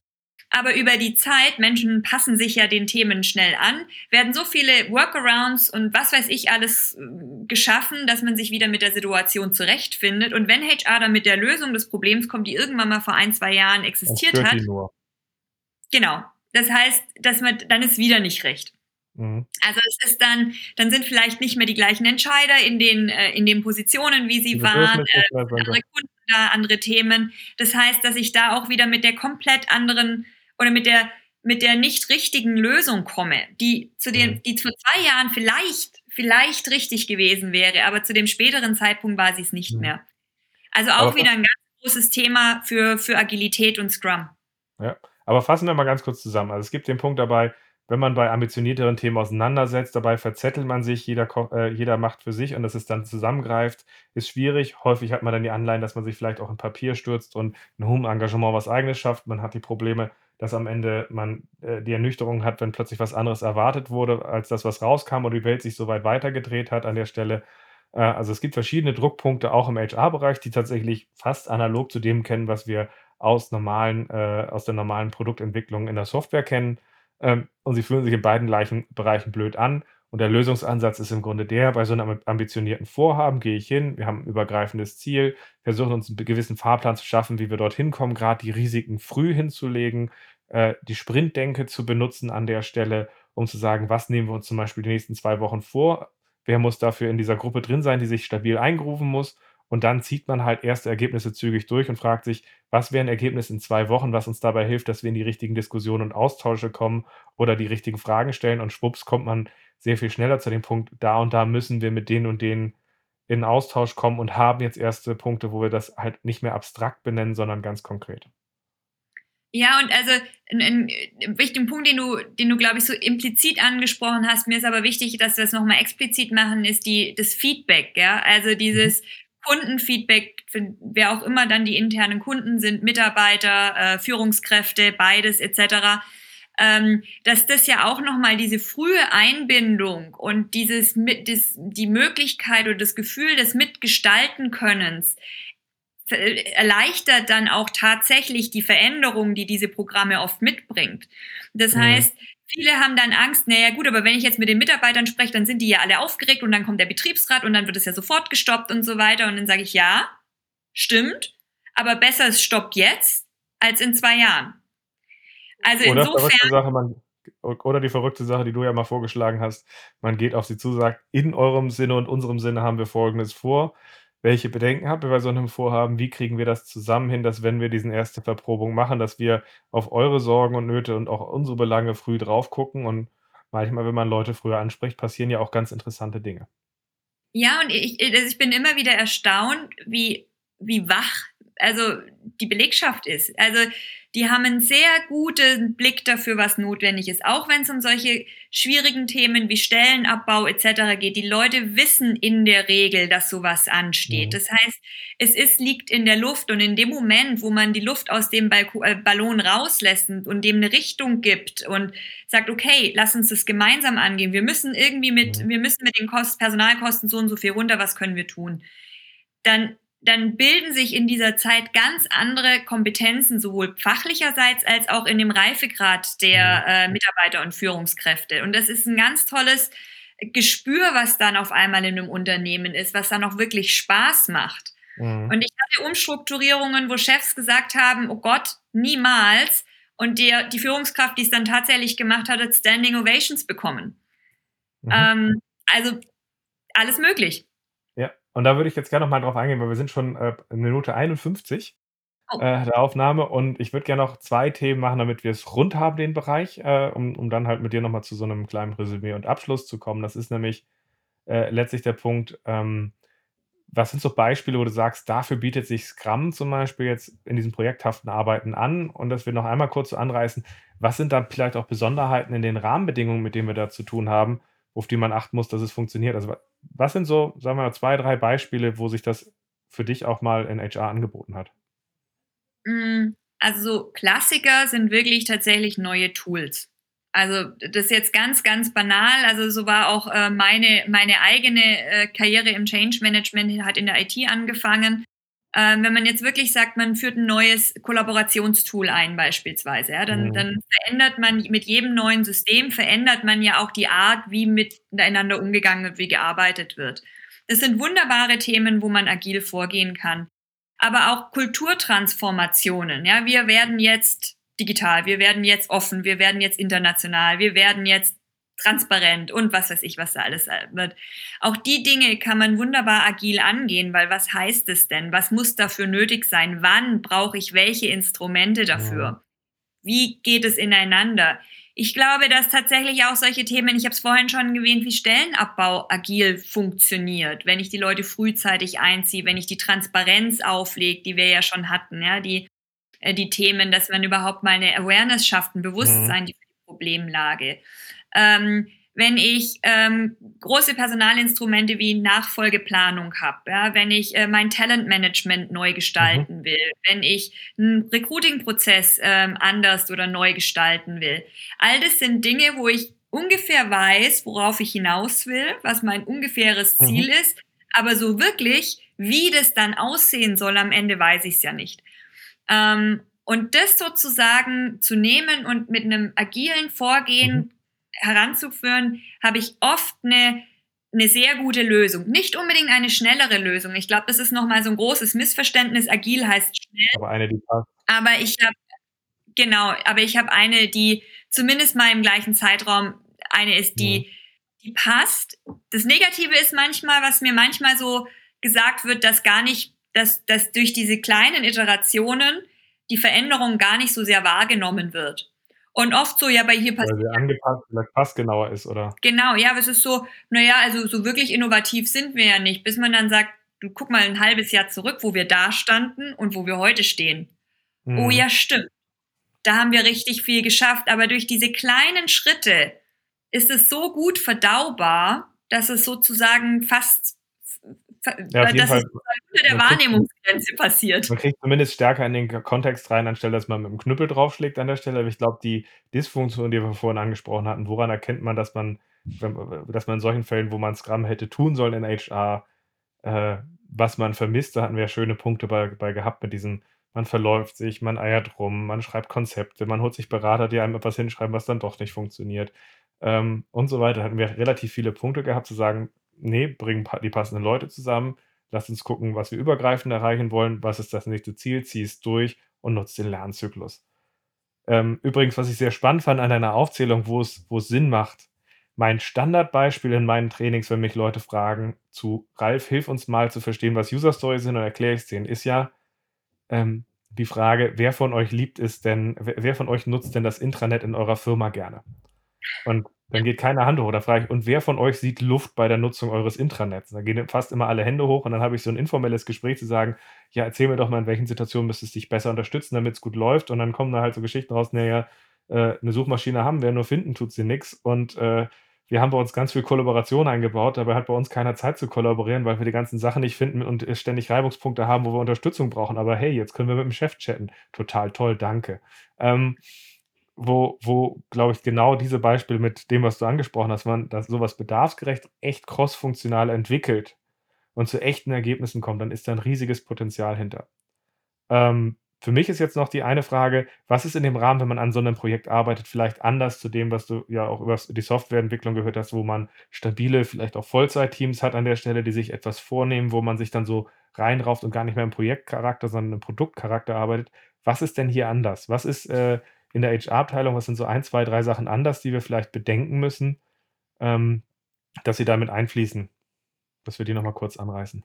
aber über die Zeit, Menschen passen sich ja den Themen schnell an, werden so viele Workarounds und was weiß ich alles äh, geschaffen, dass man sich wieder mit der Situation zurechtfindet. Und wenn HR dann mit der Lösung des Problems kommt, die irgendwann mal vor ein, zwei Jahren existiert hat, genau. Das heißt, dass man, dann ist wieder nicht recht. Mhm. Also es ist dann, dann sind vielleicht nicht mehr die gleichen Entscheider in den, äh, in den Positionen, wie sie waren, äh, andere Kunden da, andere Themen. Das heißt, dass ich da auch wieder mit der komplett anderen oder mit der, mit der nicht richtigen Lösung komme, die zu den, mhm. die vor zwei Jahren vielleicht, vielleicht richtig gewesen wäre, aber zu dem späteren Zeitpunkt war sie es nicht mhm. mehr. Also auch aber wieder ein ganz großes Thema für, für Agilität und Scrum. Ja, aber fassen wir mal ganz kurz zusammen. Also es gibt den Punkt dabei, wenn man bei ambitionierteren Themen auseinandersetzt, dabei verzettelt man sich, jeder, äh, jeder macht für sich und dass es dann zusammengreift, ist schwierig. Häufig hat man dann die Anleihen, dass man sich vielleicht auch in Papier stürzt und ein hohem Engagement was eigenes schafft. Man hat die Probleme, dass am Ende man äh, die Ernüchterung hat, wenn plötzlich was anderes erwartet wurde, als das, was rauskam und die Welt sich so weit weitergedreht hat an der Stelle. Äh, also es gibt verschiedene Druckpunkte auch im HR-Bereich, die tatsächlich fast analog zu dem kennen, was wir aus, normalen, äh, aus der normalen Produktentwicklung in der Software kennen. Ähm, und sie fühlen sich in beiden gleichen Bereichen blöd an. Und der Lösungsansatz ist im Grunde der, bei so einem ambitionierten Vorhaben gehe ich hin, wir haben ein übergreifendes Ziel, versuchen uns einen gewissen Fahrplan zu schaffen, wie wir dorthin kommen, gerade die Risiken früh hinzulegen, äh, die Sprintdenke zu benutzen an der Stelle, um zu sagen, was nehmen wir uns zum Beispiel die nächsten zwei Wochen vor, wer muss dafür in dieser Gruppe drin sein, die sich stabil eingerufen muss. Und dann zieht man halt erste Ergebnisse zügig durch und fragt sich, was wäre ein Ergebnis in zwei Wochen, was uns dabei hilft, dass wir in die richtigen Diskussionen und Austausche kommen oder die richtigen Fragen stellen. Und schwupps kommt man sehr viel schneller zu dem Punkt, da und da müssen wir mit denen und denen in Austausch kommen und haben jetzt erste Punkte, wo wir das halt nicht mehr abstrakt benennen, sondern ganz konkret. Ja, und also ein, ein wichtiger Punkt, den du, den du, glaube ich, so implizit angesprochen hast, mir ist aber wichtig, dass wir das nochmal explizit machen, ist die, das Feedback, ja. Also dieses mhm. Kundenfeedback, wer auch immer dann die internen Kunden sind, Mitarbeiter, äh, Führungskräfte, beides etc ähm, dass das ja auch nochmal diese frühe Einbindung und dieses mit, das, die Möglichkeit oder das Gefühl des Mitgestalten Könnens erleichtert dann auch tatsächlich die Veränderungen, die diese Programme oft mitbringt. Das mhm. heißt, viele haben dann Angst, naja gut, aber wenn ich jetzt mit den Mitarbeitern spreche, dann sind die ja alle aufgeregt und dann kommt der Betriebsrat und dann wird es ja sofort gestoppt und so weiter. Und dann sage ich, ja, stimmt, aber besser es stoppt jetzt als in zwei Jahren. Also oder insofern. Sache, man, oder die verrückte Sache, die du ja mal vorgeschlagen hast, man geht auf sie zu, sagt, in eurem Sinne und unserem Sinne haben wir Folgendes vor welche Bedenken habt ihr bei so einem Vorhaben? Wie kriegen wir das zusammen hin, dass wenn wir diesen erste Verprobung machen, dass wir auf eure Sorgen und Nöte und auch unsere Belange früh drauf gucken und manchmal, wenn man Leute früher anspricht, passieren ja auch ganz interessante Dinge. Ja, und ich, also ich bin immer wieder erstaunt, wie, wie wach also die Belegschaft ist. Also die haben einen sehr guten Blick dafür, was notwendig ist, auch wenn es um solche schwierigen Themen wie Stellenabbau etc. geht. Die Leute wissen in der Regel, dass sowas ansteht. Mhm. Das heißt, es ist, liegt in der Luft und in dem Moment, wo man die Luft aus dem äh, Ballon rauslässt und dem eine Richtung gibt und sagt, okay, lass uns das gemeinsam angehen. Wir müssen irgendwie mit, mhm. wir müssen mit den Kosten, Personalkosten so und so viel runter. Was können wir tun? Dann dann bilden sich in dieser Zeit ganz andere Kompetenzen, sowohl fachlicherseits als auch in dem Reifegrad der äh, Mitarbeiter und Führungskräfte. Und das ist ein ganz tolles Gespür, was dann auf einmal in einem Unternehmen ist, was dann auch wirklich Spaß macht. Mhm. Und ich hatte Umstrukturierungen, wo Chefs gesagt haben, oh Gott, niemals. Und der, die Führungskraft, die es dann tatsächlich gemacht hat, hat Standing Ovations bekommen. Mhm. Ähm, also alles möglich. Und da würde ich jetzt gerne noch mal drauf eingehen, weil wir sind schon äh, Minute 51 oh. äh, der Aufnahme und ich würde gerne noch zwei Themen machen, damit wir es rund haben, den Bereich, äh, um, um dann halt mit dir nochmal zu so einem kleinen Resümee und Abschluss zu kommen. Das ist nämlich äh, letztlich der Punkt, ähm, was sind so Beispiele, wo du sagst, dafür bietet sich Scrum zum Beispiel jetzt in diesem projekthaften Arbeiten an und dass wir noch einmal kurz so anreißen, was sind dann vielleicht auch Besonderheiten in den Rahmenbedingungen, mit denen wir da zu tun haben, auf die man achten muss, dass es funktioniert. Also was sind so, sagen wir mal, zwei, drei Beispiele, wo sich das für dich auch mal in HR angeboten hat? Mm, also so Klassiker sind wirklich tatsächlich neue Tools. Also das ist jetzt ganz, ganz banal. Also so war auch äh, meine, meine eigene äh, Karriere im Change Management, hat in der IT angefangen. Ähm, wenn man jetzt wirklich sagt, man führt ein neues Kollaborationstool ein beispielsweise, ja, dann, mhm. dann verändert man mit jedem neuen System, verändert man ja auch die Art, wie miteinander umgegangen wird, wie gearbeitet wird. Das sind wunderbare Themen, wo man agil vorgehen kann. Aber auch Kulturtransformationen. Ja, wir werden jetzt digital, wir werden jetzt offen, wir werden jetzt international, wir werden jetzt transparent und was weiß ich, was da alles äh, wird. Auch die Dinge kann man wunderbar agil angehen, weil was heißt es denn? Was muss dafür nötig sein? Wann brauche ich welche Instrumente dafür? Wie geht es ineinander? Ich glaube, dass tatsächlich auch solche Themen, ich habe es vorhin schon erwähnt, wie Stellenabbau agil funktioniert, wenn ich die Leute frühzeitig einziehe, wenn ich die Transparenz auflege, die wir ja schon hatten, ja, die, äh, die Themen, dass man überhaupt mal eine Awareness schafft, ein Bewusstsein mhm. die Problemlage ähm, wenn ich ähm, große Personalinstrumente wie Nachfolgeplanung habe, ja, wenn ich äh, mein Talentmanagement neu gestalten mhm. will, wenn ich einen Recruiting-Prozess ähm, anders oder neu gestalten will. All das sind Dinge, wo ich ungefähr weiß, worauf ich hinaus will, was mein ungefähres mhm. Ziel ist, aber so wirklich, wie das dann aussehen soll am Ende, weiß ich es ja nicht. Ähm, und das sozusagen zu nehmen und mit einem agilen Vorgehen mhm heranzuführen, habe ich oft eine, eine sehr gute Lösung. Nicht unbedingt eine schnellere Lösung. Ich glaube, das ist nochmal so ein großes Missverständnis. Agil heißt schnell. Aber eine, die passt. Aber ich habe, genau, aber ich habe eine, die zumindest mal im gleichen Zeitraum eine ist, die, ja. die passt. Das Negative ist manchmal, was mir manchmal so gesagt wird, dass gar nicht, dass, dass durch diese kleinen Iterationen die Veränderung gar nicht so sehr wahrgenommen wird. Und oft so, ja, bei hier passiert. Weil sie angepasst, vielleicht passgenauer ist, oder? Genau, ja, aber es ist so, naja, also so wirklich innovativ sind wir ja nicht, bis man dann sagt, du guck mal ein halbes Jahr zurück, wo wir da standen und wo wir heute stehen. Mhm. Oh ja, stimmt. Da haben wir richtig viel geschafft, aber durch diese kleinen Schritte ist es so gut verdaubar, dass es sozusagen fast Ja, das Fall. ist unter der Wahrnehmungsgrenze passiert. Man kriegt zumindest stärker in den Kontext rein, anstelle dass man mit dem Knüppel draufschlägt an der Stelle. Aber ich glaube, die Dysfunktion, die wir vorhin angesprochen hatten, woran erkennt man, dass man, dass man in solchen Fällen, wo man Scrum hätte tun sollen in HR, äh, was man vermisst, da hatten wir ja schöne Punkte bei, bei gehabt mit diesem, man verläuft sich, man eiert rum, man schreibt Konzepte, man holt sich Berater, die einem etwas hinschreiben, was dann doch nicht funktioniert ähm, und so weiter. Hatten wir relativ viele Punkte gehabt, zu sagen, nee, bringen die passenden Leute zusammen, lass uns gucken, was wir übergreifend erreichen wollen, was ist das nächste Ziel, zieh es durch und nutzt den Lernzyklus. Ähm, übrigens, was ich sehr spannend fand an deiner Aufzählung, wo es, wo es Sinn macht, mein Standardbeispiel in meinen Trainings, wenn mich Leute fragen, zu Ralf, hilf uns mal zu verstehen, was User Stories sind und erkläre ich es denen, ist ja ähm, die Frage, wer von euch liebt es denn, wer von euch nutzt denn das Intranet in eurer Firma gerne? Und dann geht keine Hand hoch. Da frage ich, und wer von euch sieht Luft bei der Nutzung eures Intranets? Da gehen fast immer alle Hände hoch und dann habe ich so ein informelles Gespräch zu sagen, ja, erzähl mir doch mal, in welchen Situationen müsstest du dich besser unterstützen, damit es gut läuft. Und dann kommen da halt so Geschichten raus, naja, äh, eine Suchmaschine haben wir, nur finden tut sie nichts. Und äh, wir haben bei uns ganz viel Kollaboration eingebaut, dabei hat bei uns keiner Zeit zu kollaborieren, weil wir die ganzen Sachen nicht finden und ständig Reibungspunkte haben, wo wir Unterstützung brauchen. Aber hey, jetzt können wir mit dem Chef chatten. Total toll, danke. Ähm, wo, wo glaube ich, genau diese Beispiele mit dem, was du angesprochen hast, man, dass sowas bedarfsgerecht echt cross-funktional entwickelt und zu echten Ergebnissen kommt, dann ist da ein riesiges Potenzial hinter. Ähm, für mich ist jetzt noch die eine Frage, was ist in dem Rahmen, wenn man an so einem Projekt arbeitet, vielleicht anders zu dem, was du ja auch über die Softwareentwicklung gehört hast, wo man stabile, vielleicht auch Vollzeitteams hat an der Stelle, die sich etwas vornehmen, wo man sich dann so reinrauft und gar nicht mehr im Projektcharakter, sondern im Produktcharakter arbeitet. Was ist denn hier anders? Was ist äh, in der HR-Abteilung, was sind so ein, zwei, drei Sachen anders, die wir vielleicht bedenken müssen, ähm, dass sie damit einfließen? Dass wir die nochmal kurz anreißen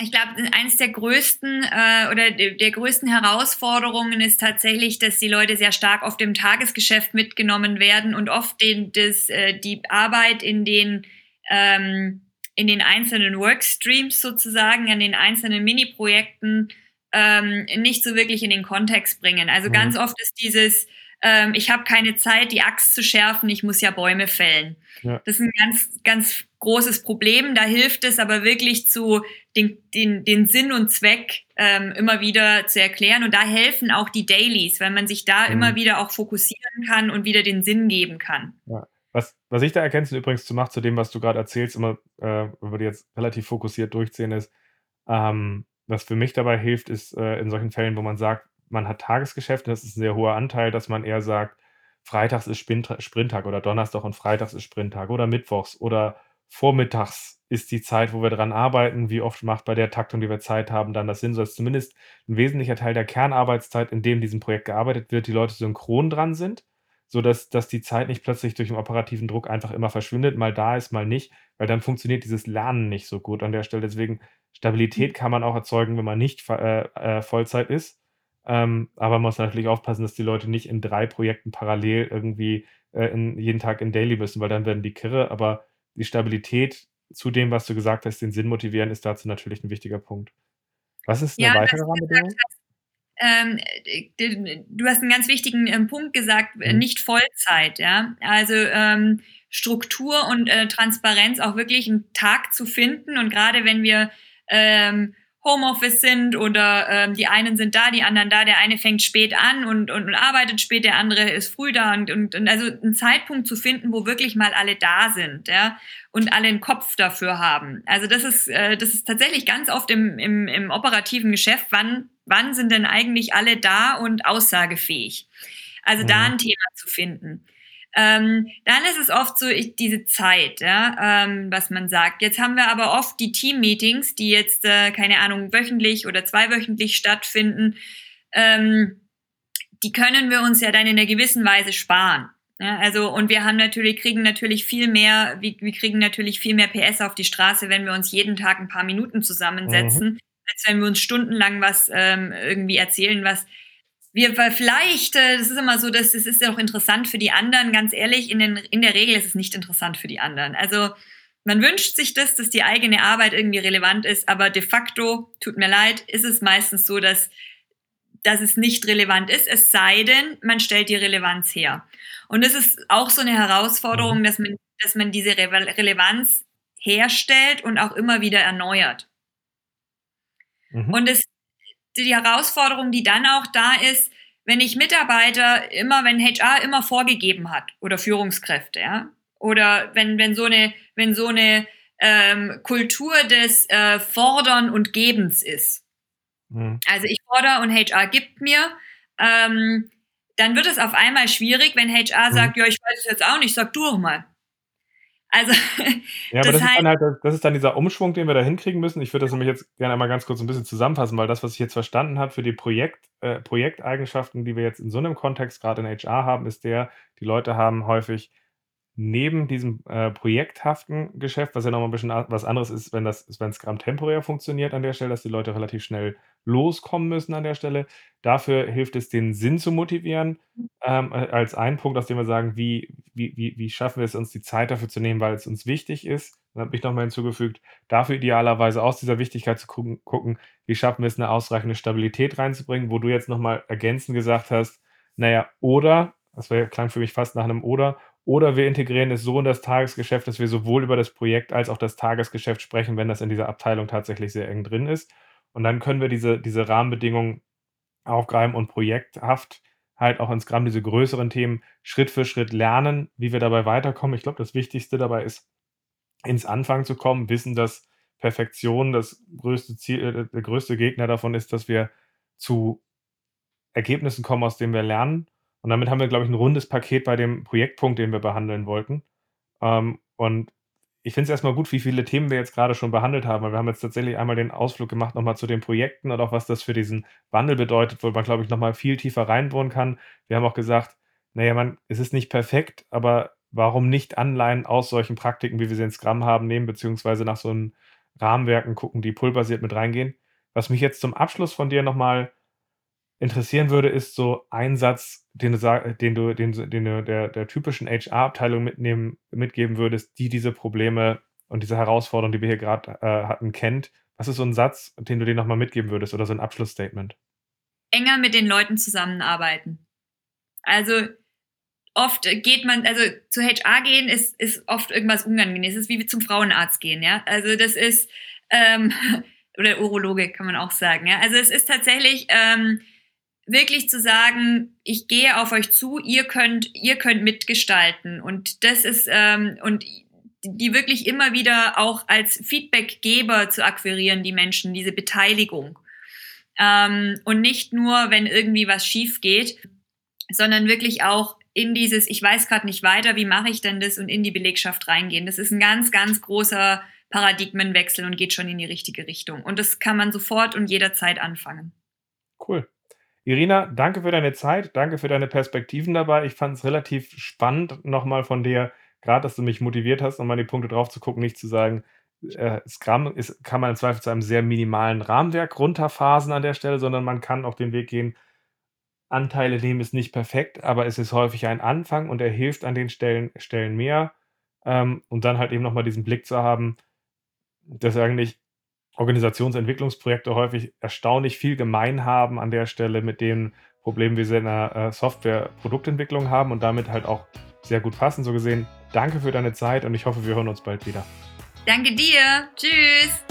ich glaube, eines der größten äh, oder der, größten Herausforderungen ist tatsächlich, dass die Leute sehr stark auf dem Tagesgeschäft mitgenommen werden und oft den, das, äh, die Arbeit in den ähm, in den einzelnen Workstreams sozusagen, an den einzelnen Mini-Projekten ähm, nicht so wirklich in den Kontext bringen. Also mhm. ganz oft ist dieses, ähm, ich habe keine Zeit, die Axt zu schärfen, ich muss ja Bäume fällen. Ja. Das ist ein ganz, ganz großes Problem. Da hilft es aber wirklich zu den, den, den Sinn und Zweck ähm, immer wieder zu erklären. Und da helfen auch die Dailies, weil man sich da mhm. immer wieder auch fokussieren kann und wieder den Sinn geben kann. Ja. Was, was ich da ergänzend übrigens zu mache, zu dem, was du gerade erzählst, immer, äh, wenn wir jetzt relativ fokussiert durchziehen, ist, ähm, was für mich dabei hilft, ist äh, in solchen Fällen, wo man sagt, man hat Tagesgeschäfte, das ist ein sehr hoher Anteil, dass man eher sagt, Freitags ist Sprinttag oder Donnerstag und Freitags ist Sprinttag oder Mittwochs oder vormittags ist die Zeit, wo wir dran arbeiten. Wie oft macht bei der Taktung, die wir Zeit haben, dann das Sinn, so dass zumindest ein wesentlicher Teil der Kernarbeitszeit, in dem diesem Projekt gearbeitet wird, die Leute synchron dran sind, sodass dass die Zeit nicht plötzlich durch den operativen Druck einfach immer verschwindet, mal da ist, mal nicht, weil dann funktioniert dieses Lernen nicht so gut an der Stelle. Deswegen Stabilität kann man auch erzeugen, wenn man nicht äh, äh, Vollzeit ist. Ähm, aber man muss natürlich aufpassen, dass die Leute nicht in drei Projekten parallel irgendwie äh, in, jeden Tag in Daily müssen, weil dann werden die kirre. Aber die Stabilität zu dem, was du gesagt hast, den Sinn motivieren, ist dazu natürlich ein wichtiger Punkt. Was ist eine ja, weitere Rahmenbedingung? Ähm, du hast einen ganz wichtigen ähm, Punkt gesagt, mhm. nicht Vollzeit, ja. Also ähm, Struktur und äh, Transparenz auch wirklich einen Tag zu finden und gerade wenn wir ähm, Homeoffice sind oder ähm, die einen sind da, die anderen da, der eine fängt spät an und, und, und arbeitet spät, der andere ist früh da und, und, und also einen Zeitpunkt zu finden, wo wirklich mal alle da sind, ja, und alle einen Kopf dafür haben. Also das ist, äh, das ist tatsächlich ganz oft im, im, im operativen Geschäft, wann, wann sind denn eigentlich alle da und aussagefähig? Also mhm. da ein Thema zu finden. Ähm, dann ist es oft so ich, diese Zeit, ja, ähm, was man sagt. Jetzt haben wir aber oft die Team-Meetings, die jetzt, äh, keine Ahnung, wöchentlich oder zweiwöchentlich stattfinden. Ähm, die können wir uns ja dann in einer gewissen Weise sparen. Ja, also, und wir haben natürlich, kriegen natürlich viel mehr, wir, wir kriegen natürlich viel mehr PS auf die Straße, wenn wir uns jeden Tag ein paar Minuten zusammensetzen, mhm. als wenn wir uns stundenlang was ähm, irgendwie erzählen, was wir vielleicht, äh, das ist immer so, dass es ist ja auch interessant für die anderen, ganz ehrlich, in, den, in der Regel ist es nicht interessant für die anderen. Also man wünscht sich das, dass die eigene Arbeit irgendwie relevant ist, aber de facto, tut mir leid, ist es meistens so, dass, dass es nicht relevant ist, es sei denn, man stellt die Relevanz her. Und es ist auch so eine Herausforderung, mhm. dass man, dass man diese Relevanz herstellt und auch immer wieder erneuert. Mhm. Und es, die Herausforderung, die dann auch da ist, wenn ich Mitarbeiter immer, wenn HR immer vorgegeben hat oder Führungskräfte, ja, oder wenn, wenn so eine, wenn so eine ähm, Kultur des äh, Fordern und Gebens ist. Mhm. Also ich fordere und HR gibt mir, ähm, dann wird es auf einmal schwierig, wenn HR mhm. sagt, ja, ich weiß es jetzt auch nicht, sag du doch mal. Also, <laughs> ja, aber das, das ist, dann halt, das ist dann dieser Umschwung, den wir da hinkriegen müssen. Ich würde das nämlich jetzt gerne einmal ganz kurz ein bisschen zusammenfassen, weil das, was ich jetzt verstanden habe für die Projekt, äh, Projekteigenschaften, die wir jetzt in so einem Kontext gerade in HR haben, ist der, die Leute haben häufig neben diesem äh, projekthaften Geschäft, was ja nochmal ein bisschen was anderes ist, wenn das, wenn Scrum temporär funktioniert an der Stelle, dass die Leute relativ schnell loskommen müssen an der Stelle. Dafür hilft es, den Sinn zu motivieren, ähm, äh, als einen Punkt, aus dem wir sagen, wie, wie, wie, wie schaffen wir es, uns die Zeit dafür zu nehmen, weil es uns wichtig ist. Dann habe ich nochmal hinzugefügt, dafür idealerweise aus dieser Wichtigkeit zu gucken, gucken, wie schaffen wir es, eine ausreichende Stabilität reinzubringen, wo du jetzt nochmal ergänzend gesagt hast, naja, oder, das wär, klang für mich fast nach einem oder, oder wir integrieren es so in das Tagesgeschäft, dass wir sowohl über das Projekt als auch das Tagesgeschäft sprechen, wenn das in dieser Abteilung tatsächlich sehr eng drin ist. Und dann können wir diese, diese Rahmenbedingungen aufgreifen und projekthaft halt auch ins Gramm diese größeren Themen Schritt für Schritt lernen, wie wir dabei weiterkommen. Ich glaube, das Wichtigste dabei ist, ins Anfang zu kommen, wissen, dass Perfektion das größte Ziel, äh, der größte Gegner davon ist, dass wir zu Ergebnissen kommen, aus denen wir lernen und damit haben wir, glaube ich, ein rundes Paket bei dem Projektpunkt, den wir behandeln wollten. Ähm, und ich finde es erstmal gut, wie viele Themen wir jetzt gerade schon behandelt haben, weil wir haben jetzt tatsächlich einmal den Ausflug gemacht nochmal zu den Projekten und auch was das für diesen Wandel bedeutet, wo man, glaube ich, nochmal viel tiefer reinbohren kann. Wir haben auch gesagt, naja, man, es ist nicht perfekt, aber warum nicht Anleihen aus solchen Praktiken, wie wir sie in Scrum haben, nehmen, beziehungsweise nach so einem Rahmenwerken gucken, die pull-basiert mit reingehen. Was mich jetzt zum Abschluss von dir nochmal interessieren würde, ist so ein Satz, den du, den du, den, den du der, der typischen HR-Abteilung mitgeben würdest, die diese Probleme und diese Herausforderungen, die wir hier gerade äh, hatten, kennt. Was ist so ein Satz, den du denen nochmal mitgeben würdest oder so ein Abschlussstatement? Enger mit den Leuten zusammenarbeiten. Also oft geht man, also zu HR gehen ist, ist oft irgendwas Unangenehmes. Es ist wie zum Frauenarzt gehen, ja. Also das ist, ähm, <laughs> oder Urologe kann man auch sagen, ja. Also es ist tatsächlich, ähm, wirklich zu sagen, ich gehe auf euch zu, ihr könnt, ihr könnt mitgestalten. Und das ist, ähm, und die wirklich immer wieder auch als Feedbackgeber zu akquirieren, die Menschen, diese Beteiligung. Ähm, und nicht nur, wenn irgendwie was schief geht, sondern wirklich auch in dieses, ich weiß gerade nicht weiter, wie mache ich denn das und in die Belegschaft reingehen. Das ist ein ganz, ganz großer Paradigmenwechsel und geht schon in die richtige Richtung. Und das kann man sofort und jederzeit anfangen. Cool. Irina, danke für deine Zeit, danke für deine Perspektiven dabei. Ich fand es relativ spannend, nochmal von dir, gerade dass du mich motiviert hast, nochmal die Punkte drauf zu gucken, nicht zu sagen, äh, Scrum ist, kann man im Zweifel zu einem sehr minimalen Rahmenwerk runterphasen an der Stelle, sondern man kann auch den Weg gehen, Anteile nehmen ist nicht perfekt, aber es ist häufig ein Anfang und er hilft an den Stellen, Stellen mehr. Ähm, und dann halt eben nochmal diesen Blick zu haben, dass eigentlich Organisationsentwicklungsprojekte häufig erstaunlich viel gemein haben an der Stelle mit den Problemen, wie sie in der äh, Software-Produktentwicklung haben und damit halt auch sehr gut passen. So gesehen, danke für deine Zeit und ich hoffe, wir hören uns bald wieder. Danke dir. Tschüss.